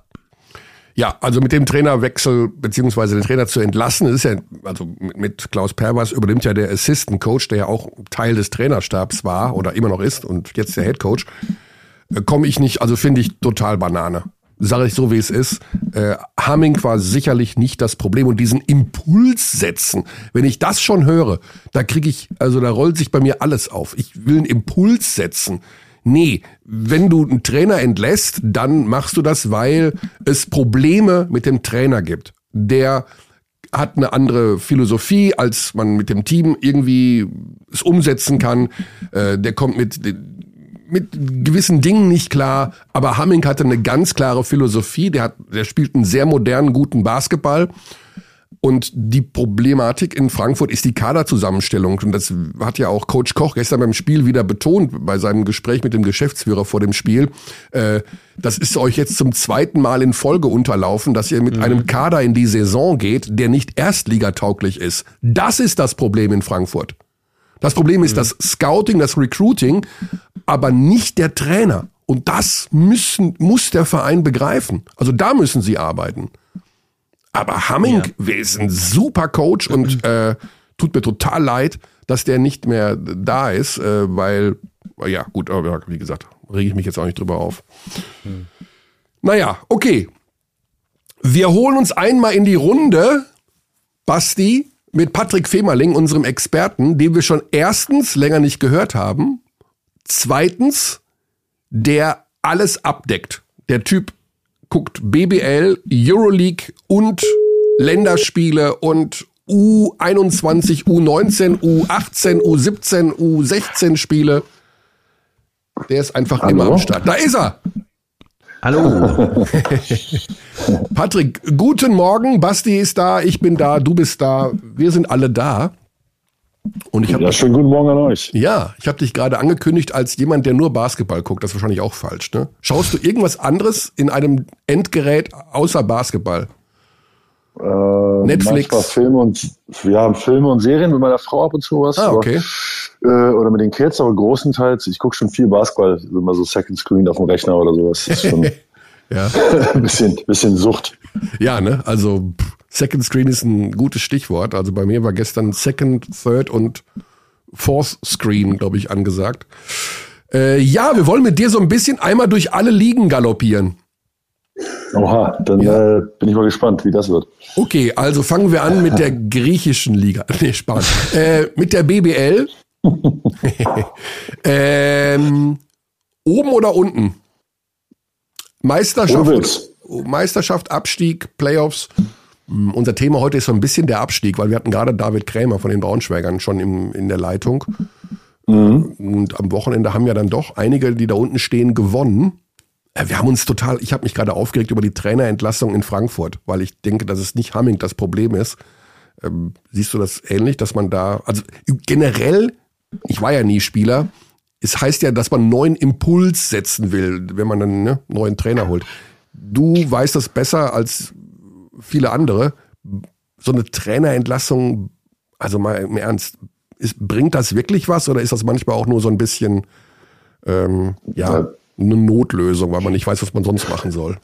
Ja, also mit dem Trainerwechsel beziehungsweise den Trainer zu entlassen, ist ja, also mit Klaus Perwas übernimmt ja der Assistant Coach, der ja auch Teil des Trainerstabs war oder immer noch ist und jetzt der Head Coach, äh, komme ich nicht, also finde ich total Banane. Sage ich so, wie es ist. Äh, Hamming war sicherlich nicht das Problem und diesen Impuls setzen, wenn ich das schon höre, da kriege ich, also da rollt sich bei mir alles auf. Ich will einen Impuls setzen. Nee, wenn du einen Trainer entlässt, dann machst du das, weil es Probleme mit dem Trainer gibt. Der hat eine andere Philosophie, als man mit dem Team irgendwie es umsetzen kann. Äh, der kommt mit mit gewissen Dingen nicht klar, aber Hamming hatte eine ganz klare Philosophie. Der hat, der spielt einen sehr modernen, guten Basketball und die Problematik in Frankfurt ist die Kaderzusammenstellung. Und das hat ja auch Coach Koch gestern beim Spiel wieder betont, bei seinem Gespräch mit dem Geschäftsführer vor dem Spiel. Äh, das ist euch jetzt zum zweiten Mal in Folge unterlaufen, dass ihr mit mhm. einem Kader in die Saison geht, der nicht erstligatauglich ist. Das ist das Problem in Frankfurt. Das Problem ist mhm. das Scouting, das Recruiting, aber nicht der Trainer. Und das müssen, muss der Verein begreifen. Also da müssen sie arbeiten. Aber Hamming ja. ist ein super Coach und äh, tut mir total leid, dass der nicht mehr da ist, äh, weil, ja, gut, aber wie gesagt, rege ich mich jetzt auch nicht drüber auf. Hm. Naja, okay. Wir holen uns einmal in die Runde, Basti, mit Patrick Femerling, unserem Experten, den wir schon erstens länger nicht gehört haben, zweitens, der alles abdeckt. Der Typ guckt BBL, Euroleague und Länderspiele und U21, U19, U18, U17, U16 Spiele. Der ist einfach Hallo? immer am Start. Da ist er! Hallo. Patrick, guten Morgen. Basti ist da, ich bin da, du bist da. Wir sind alle da. Und ich ja, schönen guten Morgen an euch. Ja, ich habe dich gerade angekündigt als jemand, der nur Basketball guckt. Das ist wahrscheinlich auch falsch, ne? Schaust du irgendwas anderes in einem Endgerät außer Basketball? Äh, Netflix. Filme und wir haben Filme und Serien mit meiner Frau ab und zu was. Ah, okay. Aber, äh, oder mit den Kids, aber großenteils, ich gucke schon viel Basketball, immer so Second Screen auf dem Rechner oder sowas. Das ist schon ja. ein bisschen, bisschen Sucht. Ja, ne? Also Second Screen ist ein gutes Stichwort. Also bei mir war gestern Second, Third und Fourth Screen, glaube ich, angesagt. Äh, ja, wir wollen mit dir so ein bisschen einmal durch alle Ligen galoppieren. Oha, dann ja. äh, bin ich mal gespannt, wie das wird. Okay, also fangen wir an mit der griechischen Liga. Nee, spannend. äh, mit der BBL. ähm, oben oder unten? Meisterschaft, Meisterschaft, Abstieg, Playoffs. Mm, unser Thema heute ist so ein bisschen der Abstieg, weil wir hatten gerade David Krämer von den Braunschweigern schon im, in der Leitung. Mhm. Und am Wochenende haben ja dann doch einige, die da unten stehen, gewonnen. Äh, wir haben uns total, ich habe mich gerade aufgeregt über die Trainerentlassung in Frankfurt, weil ich denke, dass es nicht Hamming das Problem ist. Ähm, siehst du das ähnlich, dass man da, also generell, ich war ja nie Spieler, es heißt ja, dass man neuen Impuls setzen will, wenn man einen ne, neuen Trainer holt. Du weißt das besser als viele andere. So eine Trainerentlassung, also mal im Ernst, ist, bringt das wirklich was oder ist das manchmal auch nur so ein bisschen ähm, ja, eine Notlösung, weil man nicht weiß, was man sonst machen soll?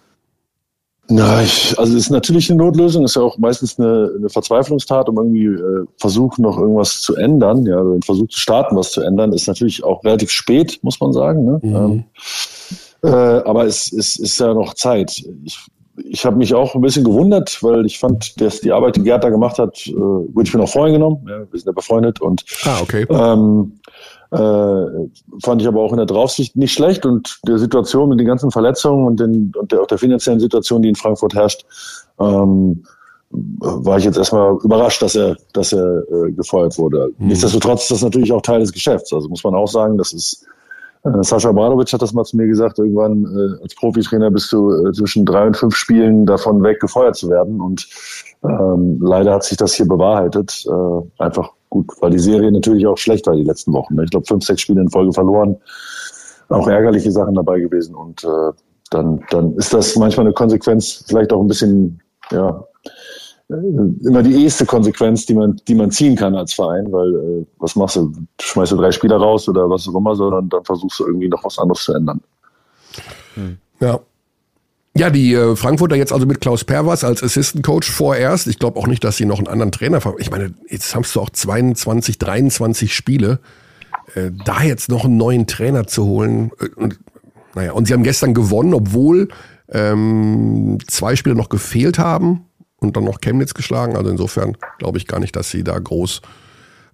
Na, ich, also es ist natürlich eine Notlösung, ist ja auch meistens eine, eine Verzweiflungstat, um irgendwie äh, versuchen, noch irgendwas zu ändern, ja, also den Versuch zu starten, was zu ändern, ist natürlich auch relativ spät, muss man sagen. Ne? Mhm. Ähm, äh, aber es, es ist ja noch Zeit. Ich ich habe mich auch ein bisschen gewundert, weil ich fand, dass die Arbeit, die Gerd da gemacht hat, äh, gut, ich bin auch vorhin genommen, ja, wir sind ja befreundet und ah, okay. ähm, äh, fand ich aber auch in der Draufsicht nicht schlecht und der Situation mit den ganzen Verletzungen und, den, und der, auch der finanziellen Situation, die in Frankfurt herrscht, ähm, war ich jetzt erstmal überrascht, dass er, dass er äh, gefeuert wurde. Mhm. Nichtsdestotrotz ist das natürlich auch Teil des Geschäfts. Also muss man auch sagen, das ist äh, Sascha Bradovic hat das mal zu mir gesagt, irgendwann äh, als Profitrainer bist du äh, zwischen drei und fünf Spielen davon weg, gefeuert zu werden. Und ähm, leider hat sich das hier bewahrheitet. Äh, einfach gut, weil die Serie natürlich auch schlecht war die letzten Wochen. Ne? Ich glaube, fünf, sechs Spiele in Folge verloren. Auch ärgerliche Sachen dabei gewesen. Und äh, dann, dann ist das manchmal eine Konsequenz, vielleicht auch ein bisschen, ja, äh, immer die erste Konsequenz, die man, die man ziehen kann als Verein, weil äh, was machst du? Schmeißt du drei Spieler raus oder was auch immer, sondern dann versuchst du irgendwie noch was anderes zu ändern. Hm. Ja. Ja, die äh, Frankfurter jetzt also mit Klaus Perwas als Assistant Coach vorerst. Ich glaube auch nicht, dass sie noch einen anderen Trainer. Ich meine, jetzt hast du auch 22, 23 Spiele. Äh, da jetzt noch einen neuen Trainer zu holen. Äh, und, naja, und sie haben gestern gewonnen, obwohl ähm, zwei Spiele noch gefehlt haben und dann noch Chemnitz geschlagen. Also insofern glaube ich gar nicht, dass sie da groß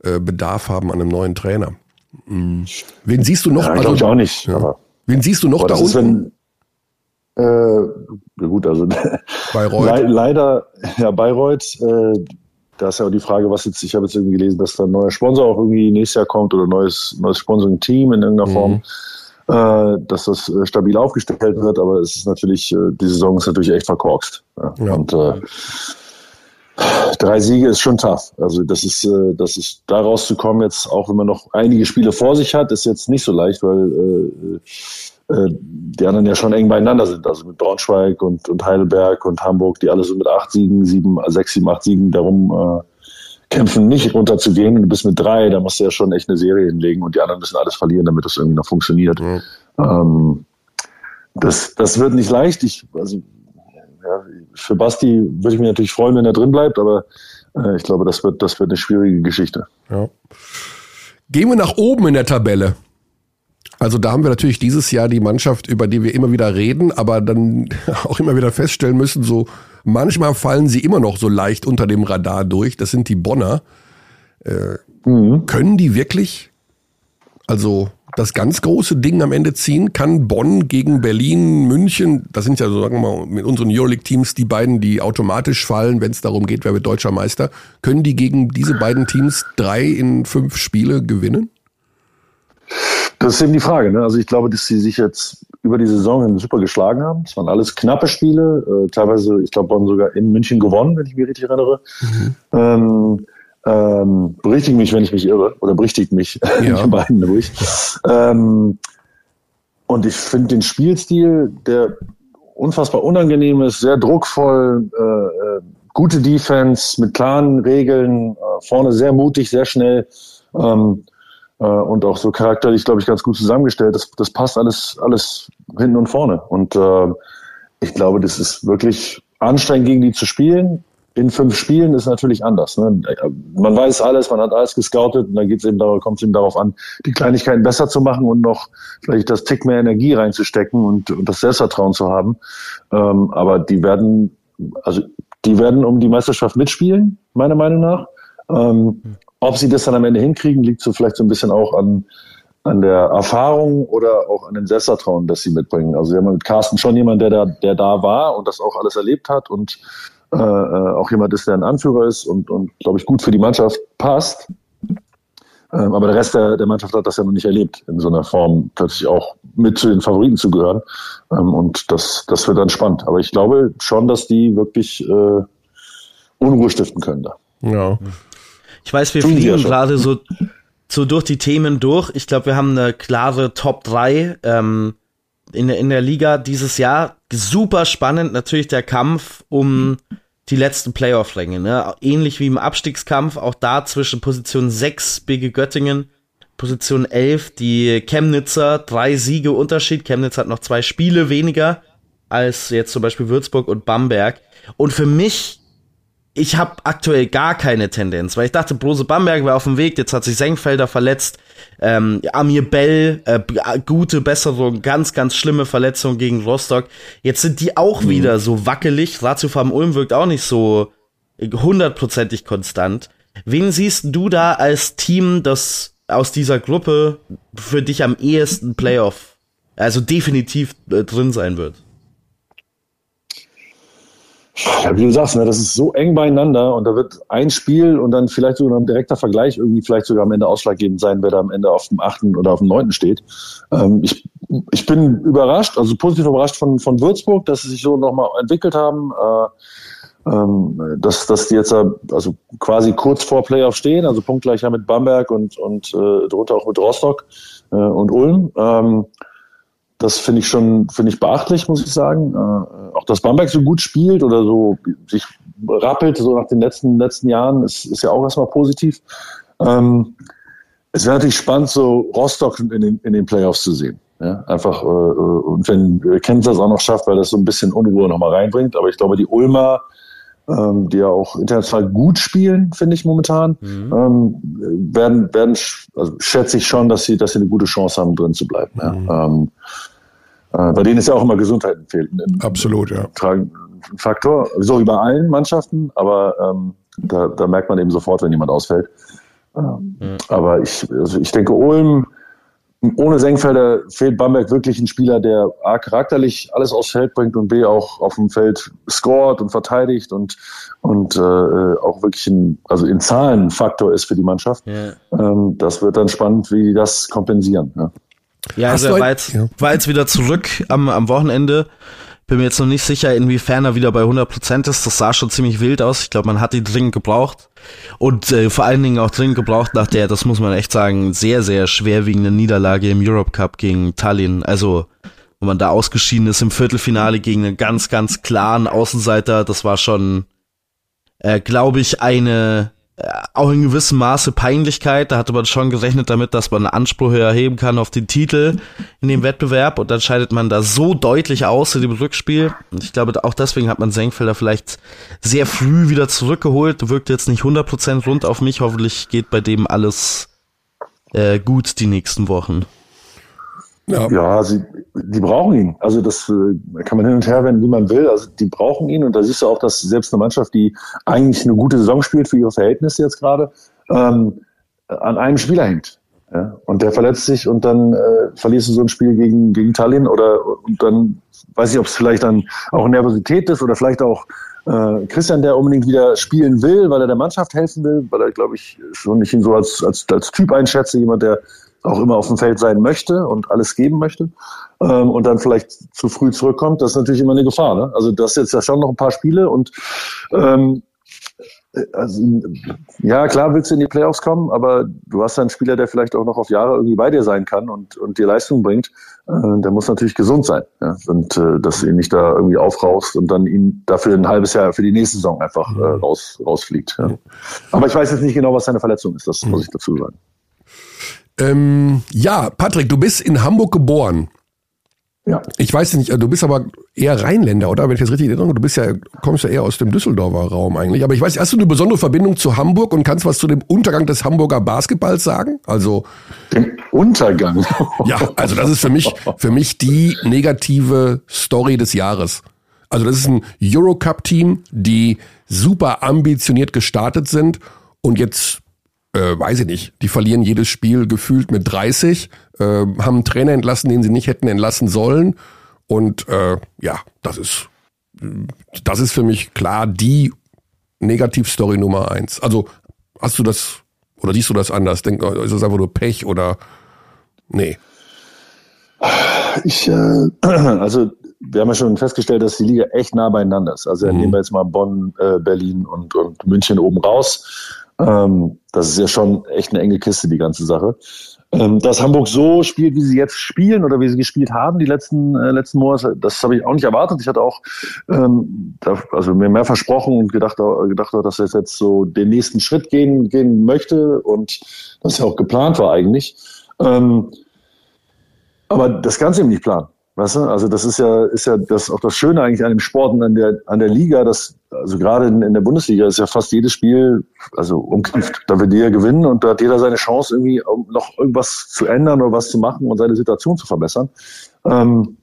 äh, Bedarf haben an einem neuen Trainer. Mhm. Wen siehst du noch? Ja, also, ich auch nicht. Ja. Wen siehst du noch da unten? Wenn, äh, gut, also Bayreuth. Le leider, ja, Bayreuth, äh, da ist ja auch die Frage, was jetzt, ich habe jetzt irgendwie gelesen, dass da ein neuer Sponsor auch irgendwie nächstes Jahr kommt oder neues, neues Sponsoring-Team in irgendeiner mhm. Form dass das äh, stabil aufgestellt wird, aber es ist natürlich, äh, die Saison ist natürlich echt verkorkst. Ja. Und äh, drei Siege ist schon tough. Also das ist, äh, das ist da rauszukommen jetzt, auch wenn man noch einige Spiele vor sich hat, ist jetzt nicht so leicht, weil äh, äh, die anderen ja schon eng beieinander sind. Also mit Braunschweig und, und Heidelberg und Hamburg, die alle so mit acht Siegen, sieben, sechs, sieben, acht Siegen darum äh, kämpfen, nicht runterzugehen. Und du bist mit drei, da musst du ja schon echt eine Serie hinlegen und die anderen müssen alles verlieren, damit das irgendwie noch funktioniert. Mhm. Ähm, das, das wird nicht leicht. Ich, also, ja, für Basti würde ich mich natürlich freuen, wenn er drin bleibt, aber äh, ich glaube, das wird, das wird eine schwierige Geschichte. Ja. Gehen wir nach oben in der Tabelle. Also da haben wir natürlich dieses Jahr die Mannschaft, über die wir immer wieder reden, aber dann auch immer wieder feststellen müssen, so manchmal fallen sie immer noch so leicht unter dem Radar durch. Das sind die Bonner. Äh, mhm. Können die wirklich, also das ganz große Ding am Ende ziehen? Kann Bonn gegen Berlin, München, das sind ja so, sagen wir mal, mit unseren Euroleague-Teams die beiden, die automatisch fallen, wenn es darum geht, wer wird deutscher Meister. Können die gegen diese beiden Teams drei in fünf Spiele gewinnen? Das ist eben die Frage. Ne? Also ich glaube, dass sie sich jetzt über die Saison super geschlagen haben. Es waren alles knappe Spiele. Äh, teilweise, ich glaube, wurden sogar in München gewonnen, wenn ich mich richtig erinnere. Mhm. Ähm, ähm, berichtigt mich, wenn ich mich irre, oder berichtigt mich, ja. die beiden ruhig. Ähm, und ich finde den Spielstil, der unfassbar unangenehm ist, sehr druckvoll, äh, äh, gute Defense mit klaren Regeln, äh, vorne sehr mutig, sehr schnell. Ähm, äh, und auch so charakterlich, glaube ich, ganz gut zusammengestellt. Das, das passt alles, alles hinten und vorne. Und äh, ich glaube, das ist wirklich anstrengend, gegen die zu spielen. In fünf Spielen ist natürlich anders. Ne? Man weiß alles, man hat alles gescoutet und da geht's eben darauf, kommt es eben darauf an, die Kleinigkeiten besser zu machen und noch vielleicht das Tick mehr Energie reinzustecken und, und das Selbstvertrauen zu haben. Ähm, aber die werden, also die werden um die Meisterschaft mitspielen, meiner Meinung nach. Ähm, ob sie das dann am Ende hinkriegen, liegt so vielleicht so ein bisschen auch an, an der Erfahrung oder auch an dem Selbstvertrauen, das sie mitbringen. Also wir haben mit Carsten schon jemand, der da, der da war und das auch alles erlebt hat und äh, äh auch jemand ist, der ein Anführer ist und, und glaube ich, gut für die Mannschaft passt. Ähm, aber der Rest der, der Mannschaft hat das ja noch nicht erlebt, in so einer Form plötzlich auch mit zu den Favoriten zu gehören. Ähm, und das, das wird dann spannend. Aber ich glaube schon, dass die wirklich äh, Unruhe stiften können da. Ja. Ich weiß, wir Tun fliegen gerade so, so durch die Themen durch. Ich glaube, wir haben eine klare Top 3 ähm, in, der, in der Liga dieses Jahr. Super spannend natürlich der Kampf um die letzten Playoff-Ränge. Ne? Ähnlich wie im Abstiegskampf, auch da zwischen Position 6 Bigge Göttingen, Position 11 die Chemnitzer, drei Siege Unterschied. Chemnitz hat noch zwei Spiele weniger als jetzt zum Beispiel Würzburg und Bamberg. Und für mich ich habe aktuell gar keine Tendenz, weil ich dachte, Brose Bamberg wäre auf dem Weg, jetzt hat sich Senkfelder verletzt, ähm, Amir Bell, äh, gute Besserung, ganz, ganz schlimme Verletzung gegen Rostock. Jetzt sind die auch mhm. wieder so wackelig, Ratio Farm Ulm wirkt auch nicht so hundertprozentig konstant. Wen siehst du da als Team, das aus dieser Gruppe für dich am ehesten Playoff, also definitiv äh, drin sein wird? Ja, wie du sagst, ne, das ist so eng beieinander und da wird ein Spiel und dann vielleicht sogar ein direkter Vergleich irgendwie vielleicht sogar am Ende ausschlaggebend sein, wer da am Ende auf dem achten oder auf dem neunten steht. Ähm, ich, ich bin überrascht, also positiv überrascht von, von Würzburg, dass sie sich so nochmal entwickelt haben, äh, ähm, dass, dass die jetzt also quasi kurz vor Playoff stehen, also punktgleich mit Bamberg und, und äh, darunter auch mit Rostock äh, und Ulm. Ähm, das finde ich schon, finde ich beachtlich, muss ich sagen. Äh, auch dass Bamberg so gut spielt oder so sich rappelt, so nach den letzten, letzten Jahren, ist, ist ja auch erstmal positiv. Ähm, es wäre natürlich spannend, so Rostock in den, in den Playoffs zu sehen. Ja, einfach, äh, und wenn Kansas das auch noch schafft, weil das so ein bisschen Unruhe nochmal reinbringt. Aber ich glaube, die Ulmer, ähm, die ja auch international gut spielen, finde ich momentan, mhm. ähm, werden, werden, also schätze ich schon, dass sie, dass sie eine gute Chance haben, drin zu bleiben. Ja. Mhm. Ähm, äh, bei denen ist ja auch immer Gesundheit fehlt. Absolut, ja. Tragen Faktor, so über allen Mannschaften, aber ähm, da, da merkt man eben sofort, wenn jemand ausfällt. Mhm. Aber ich, also ich denke, Ulm, ohne Senkfelder fehlt Bamberg wirklich ein Spieler, der A, charakterlich alles aufs Feld bringt und B, auch auf dem Feld scored und verteidigt und, und äh, auch wirklich ein, also in Zahlen ein Faktor ist für die Mannschaft. Ja. Ähm, das wird dann spannend, wie die das kompensieren. Ja, ja also er war jetzt, ja. war jetzt wieder zurück am, am Wochenende. Bin mir jetzt noch nicht sicher, inwiefern er wieder bei 100% ist. Das sah schon ziemlich wild aus. Ich glaube, man hat ihn dringend gebraucht. Und äh, vor allen Dingen auch dringend gebraucht nach der, das muss man echt sagen, sehr, sehr schwerwiegende Niederlage im Europe Cup gegen Tallinn. Also, wo man da ausgeschieden ist im Viertelfinale gegen einen ganz, ganz klaren Außenseiter. Das war schon, äh, glaube ich, eine auch in gewissem Maße Peinlichkeit. Da hatte man schon gerechnet damit, dass man Anspruch erheben kann auf den Titel in dem Wettbewerb und dann scheidet man da so deutlich aus in dem Rückspiel. Und ich glaube, auch deswegen hat man Senkfelder vielleicht sehr früh wieder zurückgeholt. Wirkt jetzt nicht 100% rund auf mich. Hoffentlich geht bei dem alles äh, gut die nächsten Wochen. Ja, ja sie, die brauchen ihn. Also das äh, kann man hin und her wenden, wie man will. Also die brauchen ihn und da siehst du auch, dass selbst eine Mannschaft, die eigentlich eine gute Saison spielt für ihre Verhältnisse jetzt gerade, ähm, an einem Spieler hängt. Ja? Und der verletzt sich und dann äh, verlierst du so ein Spiel gegen, gegen Tallinn oder und dann weiß ich, ob es vielleicht dann auch Nervosität ist oder vielleicht auch äh, Christian, der unbedingt wieder spielen will, weil er der Mannschaft helfen will, weil er, glaube ich, schon nicht ihn so als, als, als Typ einschätze, jemand, der auch immer auf dem Feld sein möchte und alles geben möchte ähm, und dann vielleicht zu früh zurückkommt, das ist natürlich immer eine Gefahr. Ne? Also das ist jetzt ja schon noch ein paar Spiele und ähm, also, ja, klar willst du in die Playoffs kommen, aber du hast einen Spieler, der vielleicht auch noch auf Jahre irgendwie bei dir sein kann und, und dir Leistung bringt. Äh, der muss natürlich gesund sein. Ja? Und äh, dass du ihn nicht da irgendwie aufrauchst und dann ihn dafür ein halbes Jahr für die nächste Saison einfach äh, raus, rausfliegt. Ja? Aber ich weiß jetzt nicht genau, was seine Verletzung ist, das muss ich dazu sagen. Ähm, ja, Patrick, du bist in Hamburg geboren. Ja. Ich weiß nicht, du bist aber eher Rheinländer, oder? Wenn ich das richtig erinnere, du bist ja, kommst ja eher aus dem Düsseldorfer Raum eigentlich. Aber ich weiß, hast du eine besondere Verbindung zu Hamburg und kannst was zu dem Untergang des Hamburger Basketballs sagen? Also. Dem Untergang? ja, also das ist für mich, für mich die negative Story des Jahres. Also das ist ein Eurocup-Team, die super ambitioniert gestartet sind und jetzt äh, weiß ich nicht, die verlieren jedes Spiel gefühlt mit 30, äh, haben einen Trainer entlassen, den sie nicht hätten entlassen sollen. Und äh, ja, das ist, das ist für mich klar die Negativstory Nummer eins. Also hast du das oder siehst du das anders? Denk, ist das einfach nur Pech oder nee? Ich, äh, also wir haben ja schon festgestellt, dass die Liga echt nah beieinander ist. Also mhm. nehmen wir jetzt mal Bonn, äh, Berlin und, und München oben raus. Ähm, das ist ja schon echt eine enge Kiste, die ganze Sache. Ähm, dass Hamburg so spielt, wie sie jetzt spielen oder wie sie gespielt haben die letzten, äh, letzten Monate, das habe ich auch nicht erwartet. Ich hatte auch ähm, da, also mir mehr versprochen und gedacht, gedacht, dass er jetzt so den nächsten Schritt gehen, gehen möchte und das ja auch geplant war eigentlich. Ähm, aber das Ganze eben nicht planen. Weißt du? Also das ist ja, ist ja das auch das Schöne eigentlich an dem Sport und an der, an der Liga, dass, also gerade in, in der Bundesliga ist ja fast jedes Spiel, also umkämpft. Da wird jeder gewinnen und da hat jeder seine Chance, irgendwie noch irgendwas zu ändern oder was zu machen und seine Situation zu verbessern. Ähm,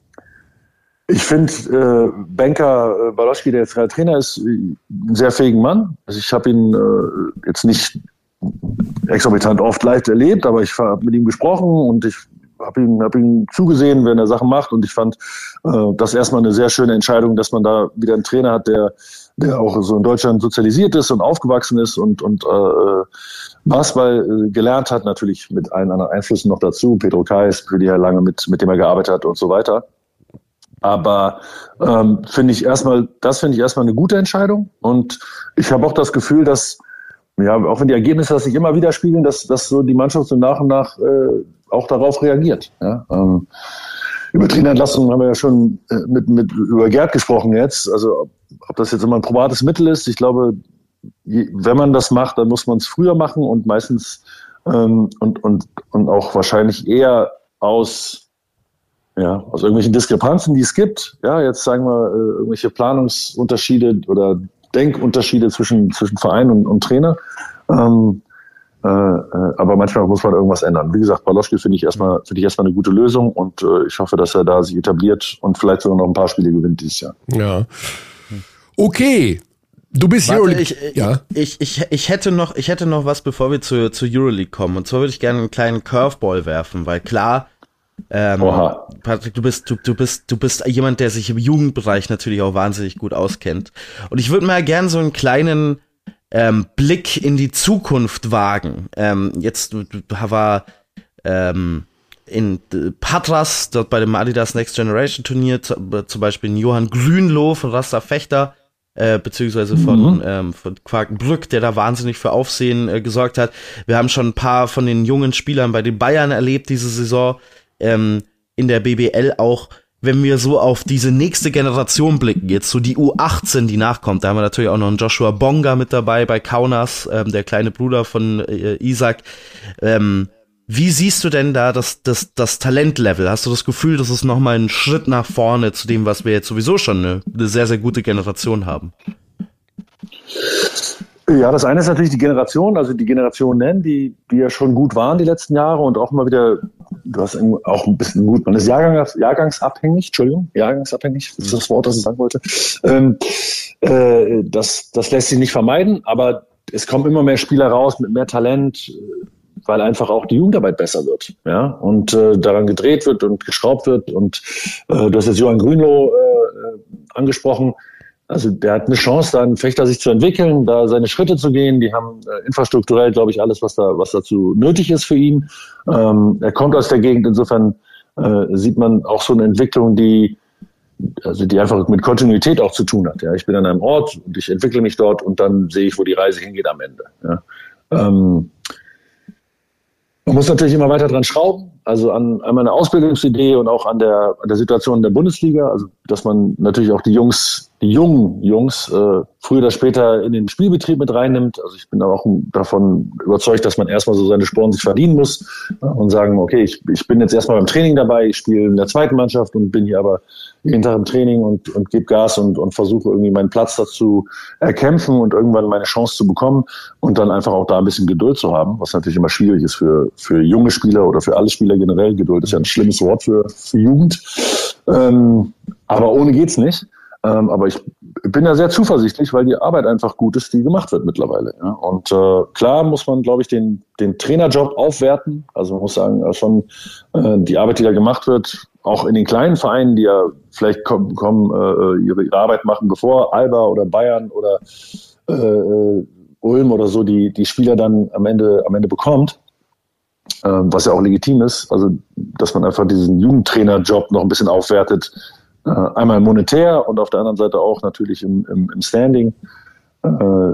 ich finde, äh, Banker äh, Baloschki, der jetzt gerade Trainer ist, ein sehr fähigen Mann. Also ich habe ihn äh, jetzt nicht exorbitant oft live erlebt, aber ich habe mit ihm gesprochen und ich habe ihm, hab ihm zugesehen, wenn er Sachen macht und ich fand äh, das erstmal eine sehr schöne Entscheidung, dass man da wieder einen Trainer hat, der, der auch so in Deutschland sozialisiert ist und aufgewachsen ist und, und äh, Basketball äh, gelernt hat, natürlich mit allen anderen Einflüssen noch dazu, Pedro Kais, er lange mit, mit dem er gearbeitet hat und so weiter. Aber ähm, finde ich erstmal, das finde ich erstmal eine gute Entscheidung. Und ich habe auch das Gefühl, dass, ja, auch wenn die Ergebnisse das nicht immer widerspiegeln, dass, dass so die Mannschaft so nach und nach äh, auch darauf reagiert. Ja? Ähm, über Trainerentlassungen haben wir ja schon äh, mit, mit über Gerd gesprochen jetzt. Also ob, ob das jetzt immer ein probates Mittel ist, ich glaube, je, wenn man das macht, dann muss man es früher machen und meistens ähm, und, und, und auch wahrscheinlich eher aus, ja, aus irgendwelchen Diskrepanzen, die es gibt. Ja, jetzt sagen wir äh, irgendwelche Planungsunterschiede oder Denkunterschiede zwischen, zwischen Verein und, und Trainer. Ähm, äh, äh, aber manchmal muss man irgendwas ändern. Wie gesagt, Baloschke finde ich erstmal finde ich erstmal eine gute Lösung und äh, ich hoffe, dass er da sich etabliert und vielleicht sogar noch ein paar Spiele gewinnt dieses Jahr. Ja. Okay. Du bist Warte, Euroleague. ich, ja. ich, ich, ich, hätte noch, ich hätte noch was, bevor wir zu, zu Euroleague kommen. Und zwar würde ich gerne einen kleinen Curveball werfen, weil klar, ähm, Oha. Patrick, du bist, du, du bist, du bist jemand, der sich im Jugendbereich natürlich auch wahnsinnig gut auskennt. Und ich würde mal gerne so einen kleinen ähm, Blick in die Zukunft wagen. Ähm, jetzt war ähm, in Patras, dort bei dem Adidas Next Generation Turnier, zu- zum Beispiel in Johann Grünloh von Rasta Fechter, äh, beziehungsweise von, ähm, von Quakenbrück, der da wahnsinnig für Aufsehen äh, gesorgt hat. Wir haben schon ein paar von den jungen Spielern bei den Bayern erlebt diese Saison, ähm, in der BBL auch. Wenn wir so auf diese nächste Generation blicken, jetzt so die U18, die nachkommt, da haben wir natürlich auch noch einen Joshua Bonga mit dabei bei Kaunas, ähm, der kleine Bruder von äh, Isaac. Ähm, wie siehst du denn da das, das, das Talentlevel? Hast du das Gefühl, das ist nochmal ein Schritt nach vorne zu dem, was wir jetzt sowieso schon eine, eine sehr, sehr gute Generation haben? Ja, das eine ist natürlich die Generation, also die Generation nennen, die, die ja schon gut waren die letzten Jahre und auch mal wieder, du hast auch ein bisschen gut, man ist Jahrgangs, jahrgangsabhängig, Entschuldigung, jahrgangsabhängig, das ist das Wort, das ich sagen wollte. Ähm, äh, das, das lässt sich nicht vermeiden, aber es kommen immer mehr Spieler raus mit mehr Talent, äh, weil einfach auch die Jugendarbeit besser wird, ja, und äh, daran gedreht wird und geschraubt wird und äh, du hast jetzt Johann Grünloh äh, angesprochen, also der hat eine Chance, da einen Fechter sich zu entwickeln, da seine Schritte zu gehen. Die haben äh, infrastrukturell, glaube ich, alles, was da, was dazu nötig ist für ihn. Ähm, er kommt aus der Gegend, insofern äh, sieht man auch so eine Entwicklung, die also die einfach mit Kontinuität auch zu tun hat. Ja, ich bin an einem Ort und ich entwickle mich dort und dann sehe ich, wo die Reise hingeht am Ende. Ja. Ähm, man muss natürlich immer weiter dran schrauben, also an, an meiner Ausbildungsidee und auch an der, an der Situation in der Bundesliga, also dass man natürlich auch die Jungs, die jungen Jungs, äh, früher oder später in den Spielbetrieb mit reinnimmt. Also ich bin auch davon überzeugt, dass man erstmal so seine Sporen sich verdienen muss ja, und sagen, okay, ich, ich bin jetzt erstmal beim Training dabei, ich spiele in der zweiten Mannschaft und bin hier aber jeden Tag im Training und, und gebe Gas und, und versuche irgendwie meinen Platz dazu erkämpfen und irgendwann meine Chance zu bekommen und dann einfach auch da ein bisschen Geduld zu haben, was natürlich immer schwierig ist für, für junge Spieler oder für alle Spieler generell. Geduld ist ja ein schlimmes Wort für, für Jugend. Ähm, aber ohne geht's nicht. Ähm, aber ich bin da sehr zuversichtlich, weil die Arbeit einfach gut ist, die gemacht wird mittlerweile. Ja. Und äh, klar muss man, glaube ich, den, den Trainerjob aufwerten. Also man muss sagen, äh, schon äh, die Arbeit, die da gemacht wird, auch in den kleinen Vereinen, die ja vielleicht kommen, kommen äh, ihre, ihre Arbeit machen, bevor Alba oder Bayern oder äh, äh, Ulm oder so die, die Spieler dann am Ende, am Ende bekommt, ähm, was ja auch legitim ist. Also, dass man einfach diesen Jugendtrainerjob noch ein bisschen aufwertet, äh, einmal monetär und auf der anderen Seite auch natürlich im, im, im Standing. Äh,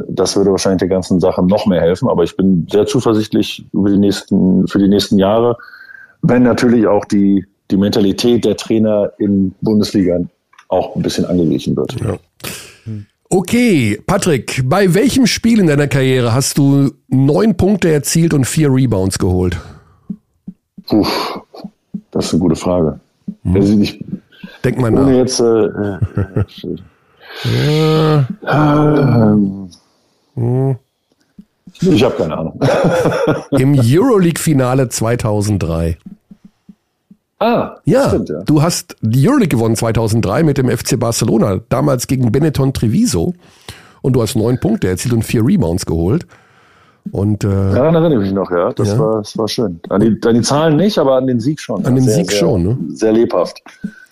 das würde wahrscheinlich der ganzen Sache noch mehr helfen. Aber ich bin sehr zuversichtlich über die nächsten, für die nächsten Jahre, wenn natürlich auch die, die Mentalität der Trainer in Bundesliga auch ein bisschen angeglichen wird. Ja. Okay, Patrick, bei welchem Spiel in deiner Karriere hast du neun Punkte erzielt und vier Rebounds geholt? Puh, das ist eine gute Frage. Also ich, Denk mal ohne nach. jetzt, äh, äh, ähm, ich habe keine Ahnung. Im Euroleague-Finale 2003. ah, Ja, stimmt, ja. du hast die Euroleague gewonnen 2003 mit dem FC Barcelona, damals gegen Benetton Treviso. Und du hast neun Punkte erzielt und vier Rebounds geholt. Und äh, Daran erinnere ich mich noch, ja. Das, Ja. War, das war schön. An die, an die Zahlen nicht, aber an den Sieg schon. An den sehr, Sieg sehr, schon, ne? Sehr lebhaft.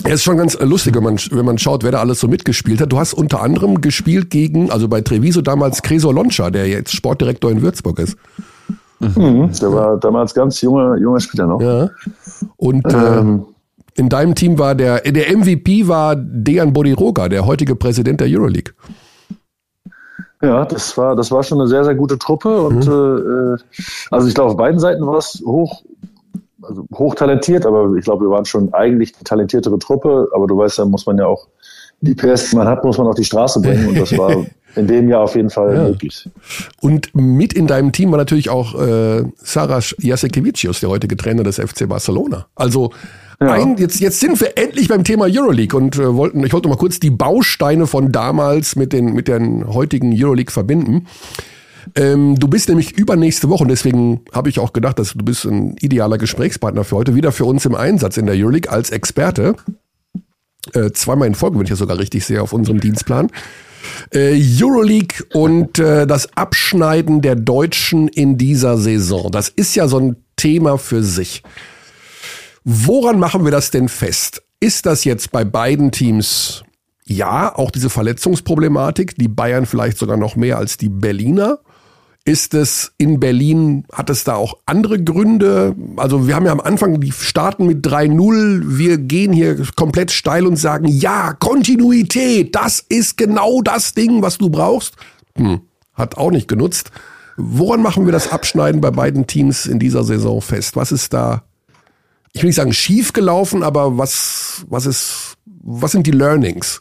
er ist schon ganz äh, lustig, wenn man, wenn man schaut, wer da alles so mitgespielt hat. Du hast unter anderem gespielt gegen, also bei Treviso damals Cresor Loncha, der jetzt Sportdirektor in Würzburg ist. Mhm. Der war damals ganz junger, junger Spieler noch. Ja. Und Ähm, äh, in deinem Team war der, der MVP war Dejan Bodiroga, der heutige Präsident der Euroleague. Ja, das war, das war schon eine sehr, sehr gute Truppe und Mhm. äh, also ich glaube, auf beiden Seiten war es hoch, also hochtalentiert, aber ich glaube, wir waren schon eigentlich die talentiertere Truppe. Aber du weißt ja, muss man ja auch die PS, die man hat, muss man auf die Straße bringen. Und das war in dem Jahr auf jeden Fall ja. möglich. Und mit in deinem Team war natürlich auch äh, Saras Jasekevicius, der heutige Trainer des FC Barcelona. Also ja. ein, jetzt, jetzt sind wir endlich beim Thema Euroleague und äh, wollten, ich wollte mal kurz die Bausteine von damals mit den, mit den heutigen Euroleague verbinden. Ähm, du bist nämlich übernächste Woche und deswegen habe ich auch gedacht, dass du bist ein idealer Gesprächspartner für heute, wieder für uns im Einsatz in der Euroleague als Experte. Äh, zweimal in Folge, wenn ich das sogar richtig sehe, auf unserem Dienstplan. Äh, Euroleague und äh, das Abschneiden der Deutschen in dieser Saison. Das ist ja so ein Thema für sich. Woran machen wir das denn fest? Ist das jetzt bei beiden Teams ja auch diese Verletzungsproblematik, die Bayern vielleicht sogar noch mehr als die Berliner? Ist es in Berlin, hat es da auch andere Gründe? Also wir haben ja am Anfang, die starten mit 3-0, wir gehen hier komplett steil und sagen, ja, Kontinuität, das ist genau das Ding, was du brauchst. Hm, hat auch nicht genutzt. Woran machen wir das Abschneiden bei beiden Teams in dieser Saison fest? Was ist da, ich will nicht sagen schief gelaufen, aber was, was ist, was sind die Learnings?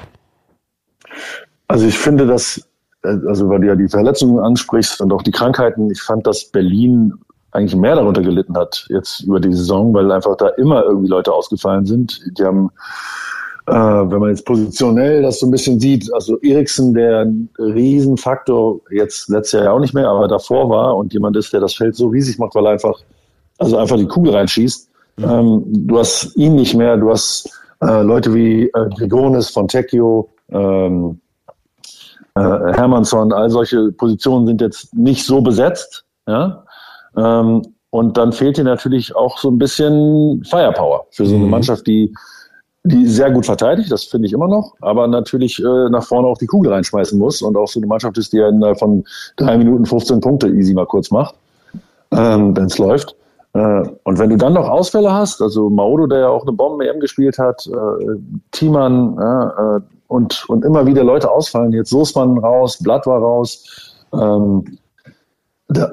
Also ich finde, dass also weil du ja die Verletzungen ansprichst und auch die Krankheiten, ich fand, dass Berlin eigentlich mehr darunter gelitten hat jetzt über die Saison, weil einfach da immer irgendwie Leute ausgefallen sind. Die haben, äh, wenn man jetzt positionell das so ein bisschen sieht, also Eriksen, der ein Riesenfaktor jetzt letztes Jahr ja auch nicht mehr, aber davor war und jemand ist, der das Feld so riesig macht, weil er einfach, also einfach die Kugel reinschießt. Ähm, du hast ihn nicht mehr, du hast äh, Leute wie äh, Grigonis, Fontecchio, ähm, äh, Hermannsson, all solche Positionen sind jetzt nicht so besetzt. Ja? Ähm, und dann fehlt dir natürlich auch so ein bisschen Firepower für so eine mhm. Mannschaft, die, die sehr gut verteidigt, das finde ich immer noch, aber natürlich äh, nach vorne auch die Kugel reinschmeißen muss und auch so eine Mannschaft ist, die ja innerhalb von drei Minuten 15 Punkte easy mal kurz macht, ähm, wenn es läuft. Äh, und wenn du dann noch Ausfälle hast, also Maodo, der ja auch eine Bomben-EM gespielt hat, äh, Thiemann, äh, und, und immer wieder Leute ausfallen. Jetzt Soßmann raus, Blatt war raus. Ähm,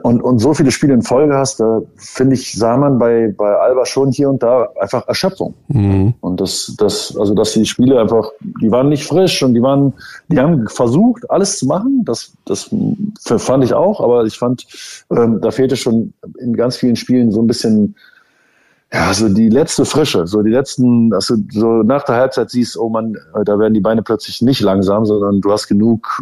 und, und so viele Spiele in Folge hast, da finde ich, sah man bei, bei Alba schon hier und da einfach Erschöpfung. Mhm. Und das, das, also dass die Spiele einfach, die waren nicht frisch und die waren, die haben versucht, alles zu machen. Das, das fand ich auch, aber ich fand, ähm, da fehlte schon in ganz vielen Spielen so ein bisschen ja, so die letzte Frische, so die letzten, dass du so nach der Halbzeit siehst, oh man, da werden die Beine plötzlich nicht langsam, sondern du hast genug,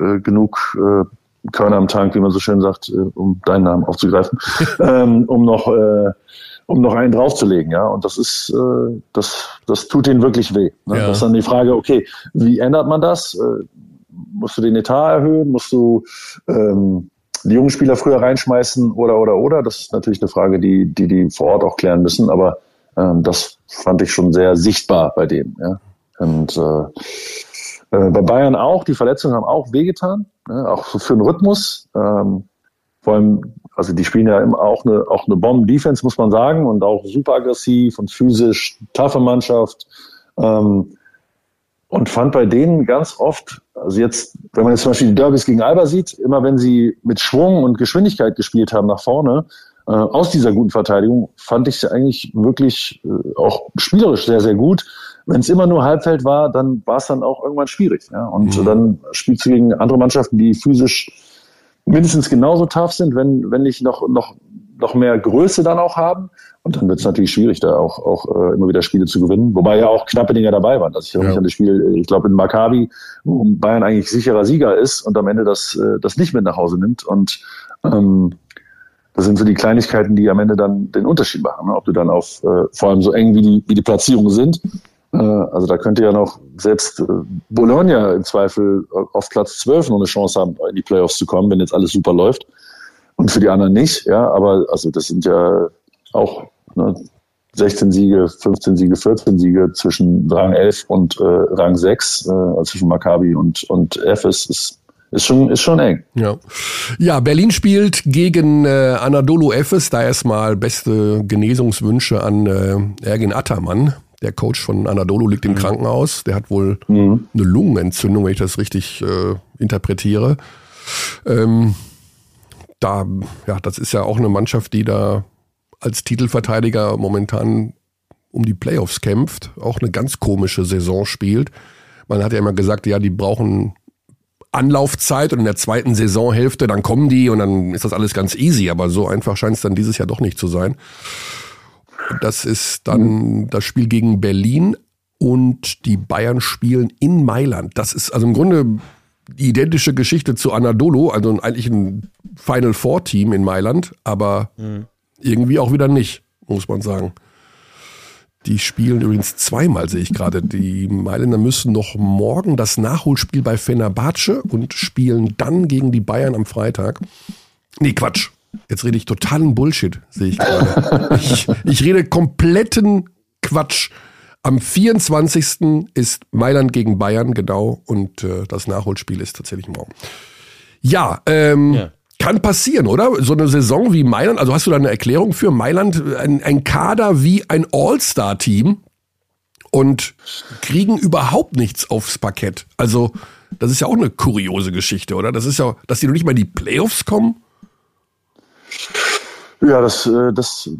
äh, äh, genug äh, Körner am Tank, wie man so schön sagt, äh, um deinen Namen aufzugreifen, ähm, um noch, äh, um noch einen draufzulegen, ja. Und das ist, äh, das, das tut ihnen wirklich weh. Ne? Ja. Das ist dann die Frage, okay, wie ändert man das? Äh, musst du den Etat erhöhen? Musst du ähm, die jungen Spieler früher reinschmeißen oder oder oder. Das ist natürlich eine Frage, die die, die vor Ort auch klären müssen. Aber ähm, das fand ich schon sehr sichtbar bei denen. Ja. Und äh, äh, bei Bayern auch. Die Verletzungen haben auch wehgetan, ne? auch für den Rhythmus. Ähm, vor allem, also die spielen ja immer auch eine auch eine Bomben-Defense, muss man sagen, und auch super aggressiv und physisch taffe Mannschaft. Ähm, und fand bei denen ganz oft, also jetzt, wenn man jetzt zum Beispiel die Derbys gegen Alba sieht, immer wenn sie mit Schwung und Geschwindigkeit gespielt haben nach vorne, äh, aus dieser guten Verteidigung, fand ich sie eigentlich wirklich äh, auch spielerisch sehr, sehr gut. Wenn es immer nur Halbfeld war, dann war es dann auch irgendwann schwierig. Ja? Und mhm. dann spielst du gegen andere Mannschaften, die physisch mindestens genauso tough sind, wenn, wenn nicht noch, noch, noch mehr Größe dann auch haben. Und dann wird es natürlich schwierig, da auch, auch äh, immer wieder Spiele zu gewinnen. Wobei ja auch knappe Dinge dabei waren. Also ich erinnere ja. mich an das Spiel, ich glaube in Maccabi, wo Bayern eigentlich sicherer Sieger ist und am Ende das, äh, das nicht mit nach Hause nimmt. Und ähm, das sind so die Kleinigkeiten, die am Ende dann den Unterschied machen. Ne? Ob du dann auf, äh, vor allem so eng wie die, wie die Platzierungen sind, äh, also da könnte ja noch selbst äh, Bologna im Zweifel auf Platz 12 noch eine Chance haben, in die Playoffs zu kommen, wenn jetzt alles super läuft. Und für die anderen nicht, ja, aber also das sind ja auch Ne? 16 Siege, 15 Siege, 14 Siege zwischen Rang 11 und äh, Rang 6, äh, also zwischen Maccabi und, und Ephes ist, ist schon, ist schon eng. Ja. ja, Berlin spielt gegen äh, Anadolu Efes. Da erstmal beste Genesungswünsche an äh, Ergin Attermann. Der Coach von Anadolu liegt im mhm. Krankenhaus. Der hat wohl mhm. eine Lungenentzündung, wenn ich das richtig äh, interpretiere. Ähm, da, ja, das ist ja auch eine Mannschaft, die da als Titelverteidiger momentan um die Playoffs kämpft, auch eine ganz komische Saison spielt. Man hat ja immer gesagt, ja, die brauchen Anlaufzeit und in der zweiten Saisonhälfte, dann kommen die und dann ist das alles ganz easy. Aber so einfach scheint es dann dieses Jahr doch nicht zu sein. Das ist dann das Spiel gegen Berlin und die Bayern spielen in Mailand. Das ist also im Grunde die identische Geschichte zu Anadolu, also eigentlich ein Final Four Team in Mailand, aber mhm. irgendwie auch wieder nicht, muss man sagen. Die spielen übrigens zweimal, sehe ich gerade. Die Mailänder müssen noch morgen das Nachholspiel bei Fenerbahce und spielen dann gegen die Bayern am Freitag. Nee, Quatsch. Jetzt rede ich totalen Bullshit, sehe ich gerade. ich, ich rede kompletten Quatsch. Am 24. ist Mailand gegen Bayern, genau, und äh, das Nachholspiel ist tatsächlich morgen. Ja, ähm, ja. Kann passieren, oder? So eine Saison wie Mailand, also hast du da eine Erklärung für Mailand, ein, ein Kader wie ein All-Star-Team und kriegen überhaupt nichts aufs Parkett. Also, das ist ja auch eine kuriose Geschichte, oder? Das ist ja, dass die noch nicht mal in die Playoffs kommen. Ja, das, äh, das,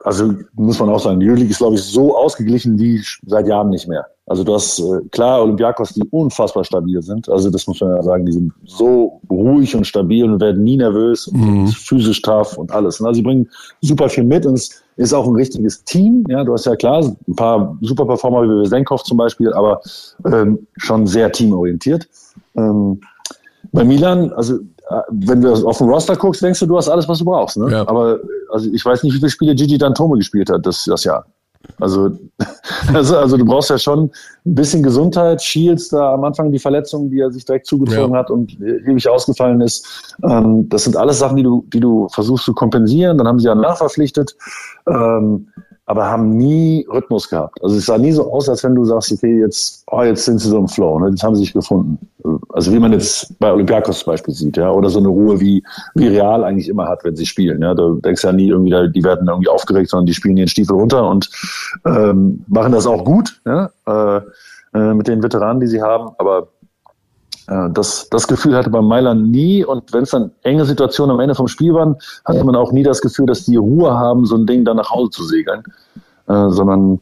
also muss man auch sagen, die Euroleague ist, glaube ich, so ausgeglichen wie seit Jahren nicht mehr. Also du hast äh, klar Olympiakos, die unfassbar stabil sind. Also das muss man ja sagen, die sind so ruhig und stabil und werden nie nervös und mhm. physisch tough und alles. Also sie bringen super viel mit und es ist auch ein richtiges Team. Ja, du hast ja klar ein paar super Performer wie Senkov zum Beispiel, aber ähm, schon sehr teamorientiert. Ähm, bei Milan, also äh, wenn du auf den Roster guckst, denkst du, du hast alles, was du brauchst. Ne? Ja. Aber also ich weiß nicht, wie viele Spiele Gigi Dantome gespielt hat das, das Jahr. Also, also, also du brauchst ja schon ein bisschen Gesundheit. Shields da am Anfang die Verletzungen, die er sich direkt zugezogen ja. hat und ewig ausgefallen ist. Ähm, das sind alles Sachen, die du, die du versuchst zu kompensieren. Dann haben sie ja nachverpflichtet. Ähm, aber haben nie Rhythmus gehabt. Also es sah nie so aus, als wenn du sagst, okay, jetzt, oh, jetzt sind sie so im Flow, ne? jetzt haben sie sich gefunden. Also wie man jetzt bei Olympiakos zum Beispiel sieht, ja, oder so eine Ruhe wie, wie Real eigentlich immer hat, wenn sie spielen. Ja, du denkst ja nie irgendwie, die werden irgendwie aufgeregt, sondern die spielen ihren Stiefel runter und ähm, machen das auch gut, ja, äh, äh, mit den Veteranen, die sie haben. Aber das, das Gefühl hatte man Mailand nie. Und wenn es dann enge Situationen am Ende vom Spiel waren, hatte man auch nie das Gefühl, dass die Ruhe haben, so ein Ding dann nach Hause zu segeln, äh, sondern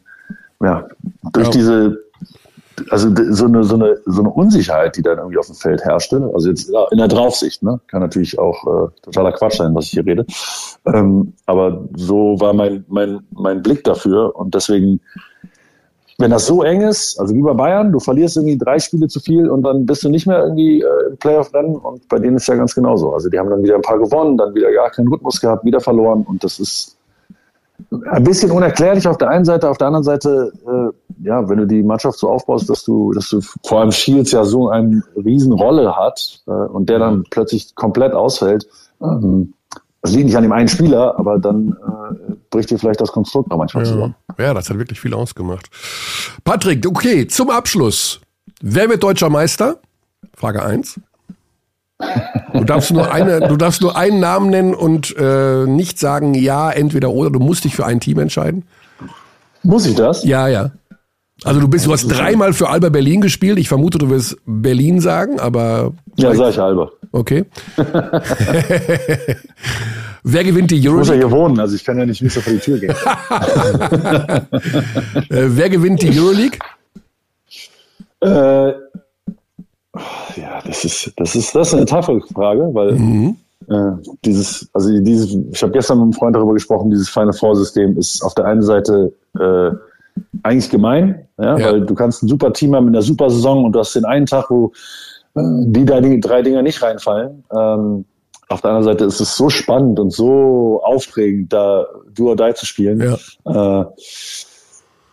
ja, durch ja. diese also so eine, so, eine, so eine Unsicherheit, die dann irgendwie auf dem Feld herrschte, also jetzt in der Draufsicht, ne? kann natürlich auch äh, totaler Quatsch sein, was ich hier rede, ähm, aber so war mein, mein, mein Blick dafür. Und deswegen wenn das so eng ist, also wie bei Bayern, du verlierst irgendwie drei Spiele zu viel und dann bist du nicht mehr irgendwie äh, im Playoff-Rennen und bei denen ist ja ganz genauso. Also die haben dann wieder ein paar gewonnen, dann wieder gar keinen Rhythmus gehabt, wieder verloren und das ist ein bisschen unerklärlich auf der einen Seite, auf der anderen Seite, äh, ja, wenn du die Mannschaft so aufbaust, dass du, dass du vor allem Shields ja so eine Riesenrolle hat äh, und der dann plötzlich komplett ausfällt, ähm, das liegt nicht an dem einen Spieler, aber dann äh, bricht dir vielleicht das Konstrukt noch manchmal ja. zusammen. Ja, das hat wirklich viel ausgemacht. Patrick, okay, zum Abschluss. Wer wird deutscher Meister? Frage 1. Du darfst nur eine, du darfst nur einen Namen nennen und äh, nicht sagen ja, entweder oder. Du musst dich für ein Team entscheiden. Muss ich das? Ja, ja. Also du bist, du hast dreimal für Alba Berlin gespielt. Ich vermute, du wirst Berlin sagen, aber. Ja, sag ich Alba. Okay. Wer gewinnt die Euroleague? Ich muss ja hier wohnen, also ich kann ja nicht so vor die Tür gehen. äh, wer gewinnt die Euroleague? Äh, ja, das ist, das ist, das ist eine taffe Frage, weil mhm. äh, dieses, also dieses, ich habe gestern mit einem Freund darüber gesprochen, dieses Final Four System ist auf der einen Seite äh, eigentlich gemein, ja, ja, weil du kannst ein super Team haben mit einer super Saison und du hast den einen Tag, wo äh, die, die drei Dinger nicht reinfallen. Ähm, auf der anderen Seite ist es so spannend und so aufregend, da Do or Die zu spielen. Ja. Äh,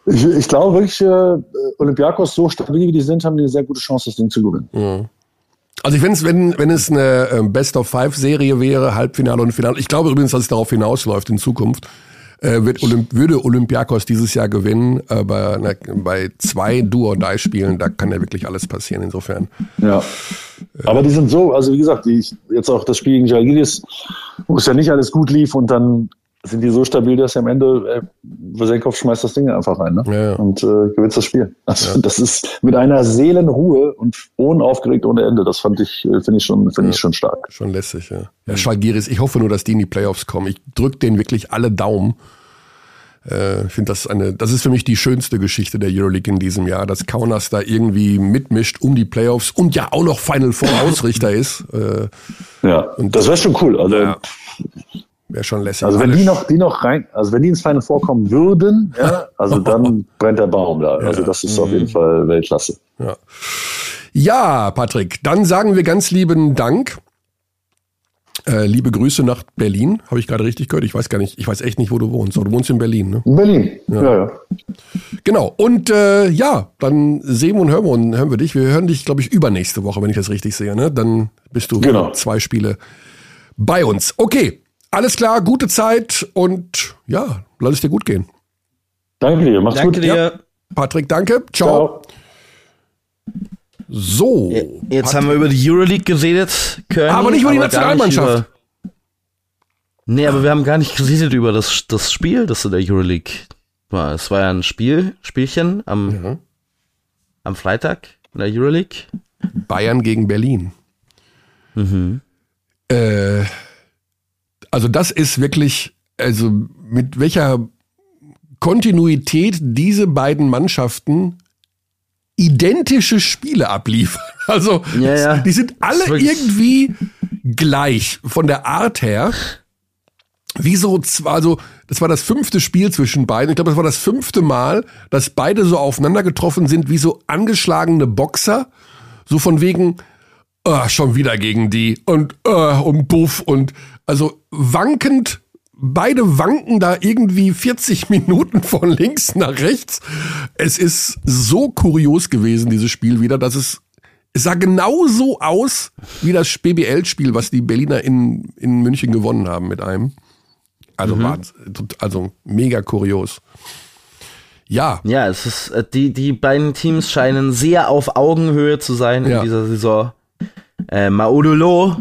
ich, ich, glaube wirklich, äh, Olympiakos, so stabil wie die sind, haben die eine sehr gute Chance, das Ding zu gewinnen. Mhm. Also ich wenn es, wenn, wenn es eine äh, Best of Five Serie wäre, Halbfinale und Finale, ich glaube übrigens, dass es darauf hinausläuft in Zukunft, äh, wird Olymp würde Olympiakos dieses Jahr gewinnen, aber na, bei zwei Do-or-Die-Spielen, da kann ja wirklich alles passieren insofern. Ja. Aber die sind so, also wie gesagt, die, jetzt auch das Spiel gegen Jalgiris, wo es ja nicht alles gut lief und dann sind die so stabil, dass sie am Ende, äh, schmeißt das Ding einfach rein ne? Ja, ja. und äh, gewinnt das Spiel. Also das ist mit einer Seelenruhe und unaufgeregt ohne Ende. Das fand ich, äh, finde ich schon, finde ich schon stark. Schon lässig, ja. Ja, Schalgiris, ich hoffe nur, dass die in die Playoffs kommen. Ich drücke denen wirklich alle Daumen. Äh, Ich finde das eine, das ist für mich die schönste Geschichte der Euroleague in diesem Jahr, dass Kaunas da irgendwie mitmischt um die Playoffs und ja auch noch Final Four Ausrichter ist. Äh, Ja, und das wäre schon cool. Also, Ja. Wäre schon lässig. also wenn die noch, die noch rein, also wenn die ins Final vorkommen würden, ja, also dann brennt der Baum da. Also das ist auf jeden Fall Weltklasse. Ja. ja, Patrick, dann sagen wir ganz lieben Dank. Äh, liebe Grüße nach Berlin. Habe ich gerade richtig gehört? Ich weiß gar nicht, ich weiß echt nicht, wo du wohnst. Aber du wohnst in Berlin, ne? In Berlin. Ja, ja. Genau. Und äh, ja, dann sehen wir und hören wir, und hören wir dich. Wir hören dich, glaube ich, übernächste Woche, wenn ich das richtig sehe. Ne? Dann bist du Genau. zwei Spiele bei uns. Okay, alles klar, gute Zeit und ja, lass es dir gut gehen. Danke dir. Mach's Danke gut. dir. Patrick, danke. Ciao. Ciao. So. Jetzt Pat- haben wir über die Euroleague geredet, Körny, Aber nicht über die Nationalmannschaft. über- Nee, aber wir haben gar nicht geredet über das, das Spiel, das in der Euroleague war. Es war ja ein Spiel, Spielchen am, Mhm. am Freitag in der Euroleague. Bayern gegen Berlin. Äh, also das ist wirklich, also mit welcher Kontinuität diese beiden Mannschaften identische Spiele abliefern. Also Ja, ja. die sind alle irgendwie gleich von der Art her. Wie so zwar, also das war das fünfte Spiel zwischen beiden. Ich glaube, das war das fünfte Mal, dass beide so aufeinander getroffen sind wie so angeschlagene Boxer. So von wegen, ah, schon wieder gegen die und ah, und buff und also wankend, beide wanken da irgendwie 40 Minuten von links nach rechts. Es ist so kurios gewesen, dieses Spiel wieder, dass es es sah genau so aus wie das BBL-Spiel, was die Berliner in, in München gewonnen haben mit einem. Also, Wahnsinn, also mega kurios. Ja, Ja, es ist, äh, die, die beiden Teams scheinen sehr auf Augenhöhe zu sein Ja. in dieser Saison. Äh, Maudolo,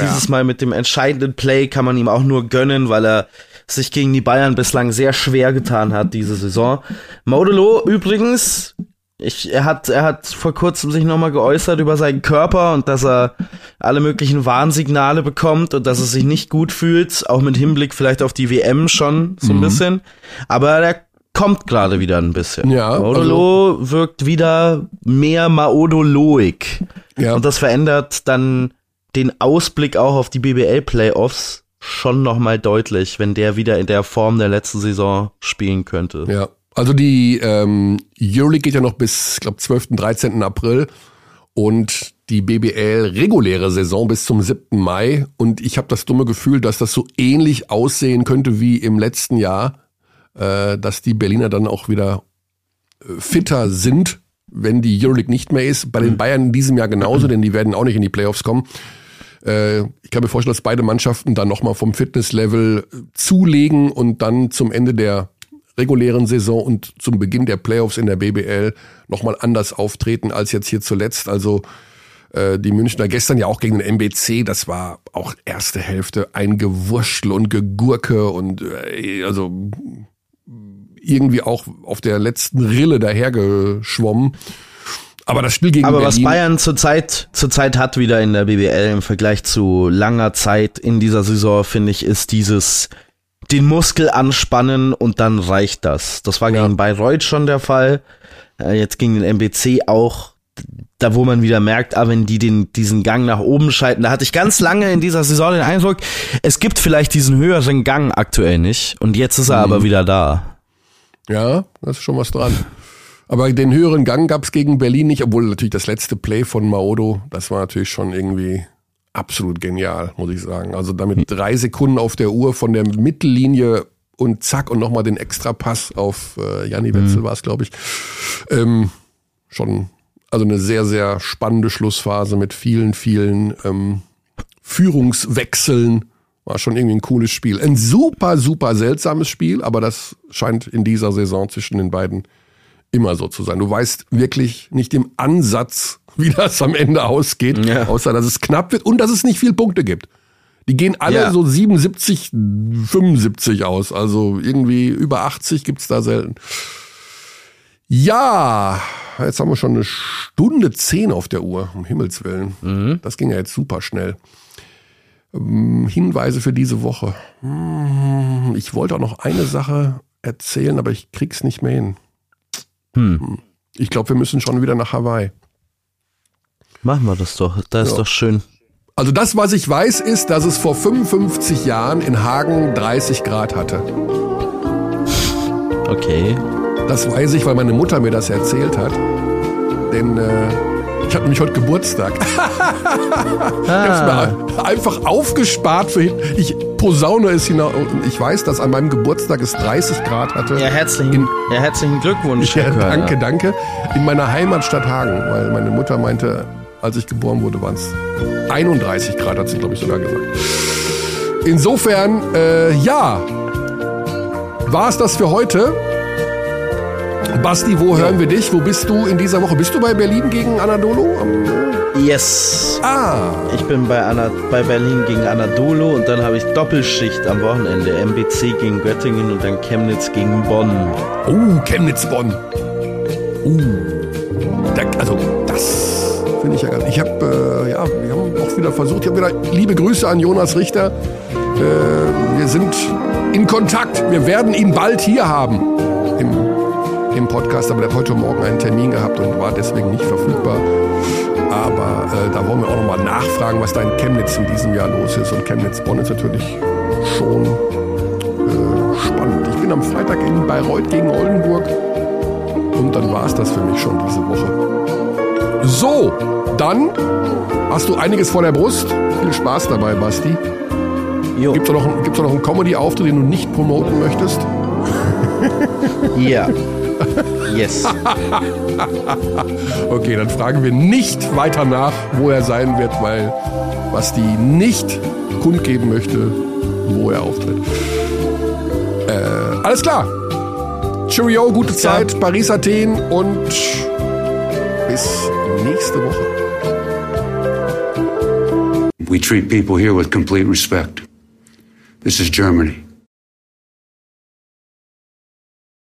dieses Mal mit dem entscheidenden Play kann man ihm auch nur gönnen, weil er sich gegen die Bayern bislang sehr schwer getan hat diese Saison. Maudolo übrigens, ich, er hat, er hat vor kurzem sich nochmal geäußert über seinen Körper und dass er alle möglichen Warnsignale bekommt und dass er sich nicht gut fühlt, auch mit Hinblick vielleicht auf die WM schon so Mhm. ein bisschen. Aber der kommt gerade wieder ein bisschen. Ja, also Maudolo wirkt wieder mehr Maodoloik. Ja. Und das verändert dann den Ausblick auch auf die BBL-Playoffs schon nochmal deutlich, wenn der wieder in der Form der letzten Saison spielen könnte. Ja, also die ähm, Euroleague geht ja noch bis, ich glaube, 12., 13. April und die BBL reguläre Saison bis zum 7. Mai. Und ich habe das dumme Gefühl, dass das so ähnlich aussehen könnte wie im letzten Jahr, äh, dass die Berliner dann auch wieder äh, fitter sind, wenn die Euroleague nicht mehr ist. Bei den Bayern in diesem Jahr genauso, denn die werden auch nicht in die Playoffs kommen. Äh, ich kann mir vorstellen, dass beide Mannschaften dann nochmal vom Fitnesslevel äh, zulegen und dann zum Ende der regulären Saison und zum Beginn der Playoffs in der BBL nochmal anders auftreten als jetzt hier zuletzt. Also äh, die Münchner gestern ja auch gegen den MBC, das war auch erste Hälfte ein Gewurschtel und Gegurke und äh, also irgendwie auch auf der letzten Rille dahergeschwommen. Aber das Spiel gegen Aber was Berlin, Bayern zurzeit zurzeit hat wieder in der BBL im Vergleich zu langer Zeit in dieser Saison, finde ich, ist dieses den Muskel anspannen und dann reicht das. Das war Ja. gegen Bayreuth schon der Fall. Äh, jetzt gegen den MBC auch. Da wo man wieder merkt, ah, wenn die den, diesen Gang nach oben schalten, da hatte ich ganz lange in dieser Saison den Eindruck, es gibt vielleicht diesen höheren Gang aktuell nicht. Und jetzt ist er Mhm. aber wieder da. Ja, da ist schon was dran. Aber den höheren Gang gab's gegen Berlin nicht, obwohl natürlich das letzte Play von Maodo, das war natürlich schon irgendwie absolut genial, muss ich sagen. Also damit drei Sekunden auf der Uhr von der Mittellinie und zack und nochmal den Extrapass auf äh, Janni Wetzel war es, glaube ich. Ähm, schon, also eine sehr, sehr spannende Schlussphase mit vielen, vielen ähm, Führungswechseln. War schon irgendwie ein cooles Spiel. Ein super, super seltsames Spiel, aber das scheint in dieser Saison zwischen den beiden immer so zu sein. Du weißt wirklich nicht im Ansatz, wie das am Ende ausgeht, Ja. außer dass es knapp wird und dass es nicht viel Punkte gibt. Die gehen alle Ja. so 77, 75 aus. Also irgendwie über 80 gibt's da selten. Ja, jetzt haben wir schon eine Stunde 10 auf der Uhr, um Himmels Willen. Das ging ja jetzt super schnell. Ähm, Hinweise für diese Woche. Hm, Ich wollte auch noch eine Sache erzählen, aber ich krieg's nicht mehr hin. Hm. Ich glaube, wir müssen schon wieder nach Hawaii. Machen wir das doch. Da ist Ja. doch schön. Also das, was ich weiß, ist, dass es vor 55 Jahren in Hagen 30 Grad hatte. Okay. Das weiß ich, weil meine Mutter mir das erzählt hat. Denn äh, ich hatte nämlich heute Geburtstag. Ich hab's Ah, mir einfach aufgespart für hin. Ich posaune es hinaus. Ich weiß, dass an meinem Geburtstag es 30 Grad hatte. ja, herzlichen, ja, herzlichen Glückwunsch. Ja, danke, danke. In meiner Heimatstadt Hagen, weil meine Mutter meinte, als ich geboren wurde, waren es 31 Grad, hat sie, glaube ich, sogar gesagt. Insofern, äh, ja, war es das für heute. Basti, wo hören wir dich? Wo bist du in dieser Woche? Bist du bei Berlin gegen Anadolu? Yes. Ah, Ich bin bei, Anna, bei Berlin gegen Anadolu und dann habe ich Doppelschicht am Wochenende. MBC gegen Göttingen und dann Chemnitz gegen Bonn. oh, Chemnitz-Bonn. Uh, da, also das finde ich ja ganz. Ich habe, äh, ja, wir haben auch wieder versucht. Ich habe wieder liebe Grüße an Jonas Richter. Äh, wir sind in Kontakt. Wir werden ihn bald hier haben im, Podcast. Aber der hat heute Morgen einen Termin gehabt und war deswegen nicht verfügbar. Aber äh, da wollen wir auch nochmal nachfragen, was da in Chemnitz in diesem Jahr los ist. Und Chemnitz-Bonn ist natürlich schon äh, spannend. Ich bin am Freitag in Bayreuth gegen Oldenburg. Und dann war es das für mich schon diese Woche. So, dann hast du einiges vor der Brust. Viel Spaß dabei, Basti. Jo. Gibt es noch, noch einen Comedy-Auftritt, den du nicht promoten möchtest? Ja. Yes. Okay, dann fragen wir nicht weiter nach, wo er sein wird, weil Basti nicht kundgeben möchte, wo er auftritt. Äh, alles klar. Cheerio, gute klar. Zeit, Paris, Athen und bis nächste Woche. We treat people here with complete respect. This is Germany.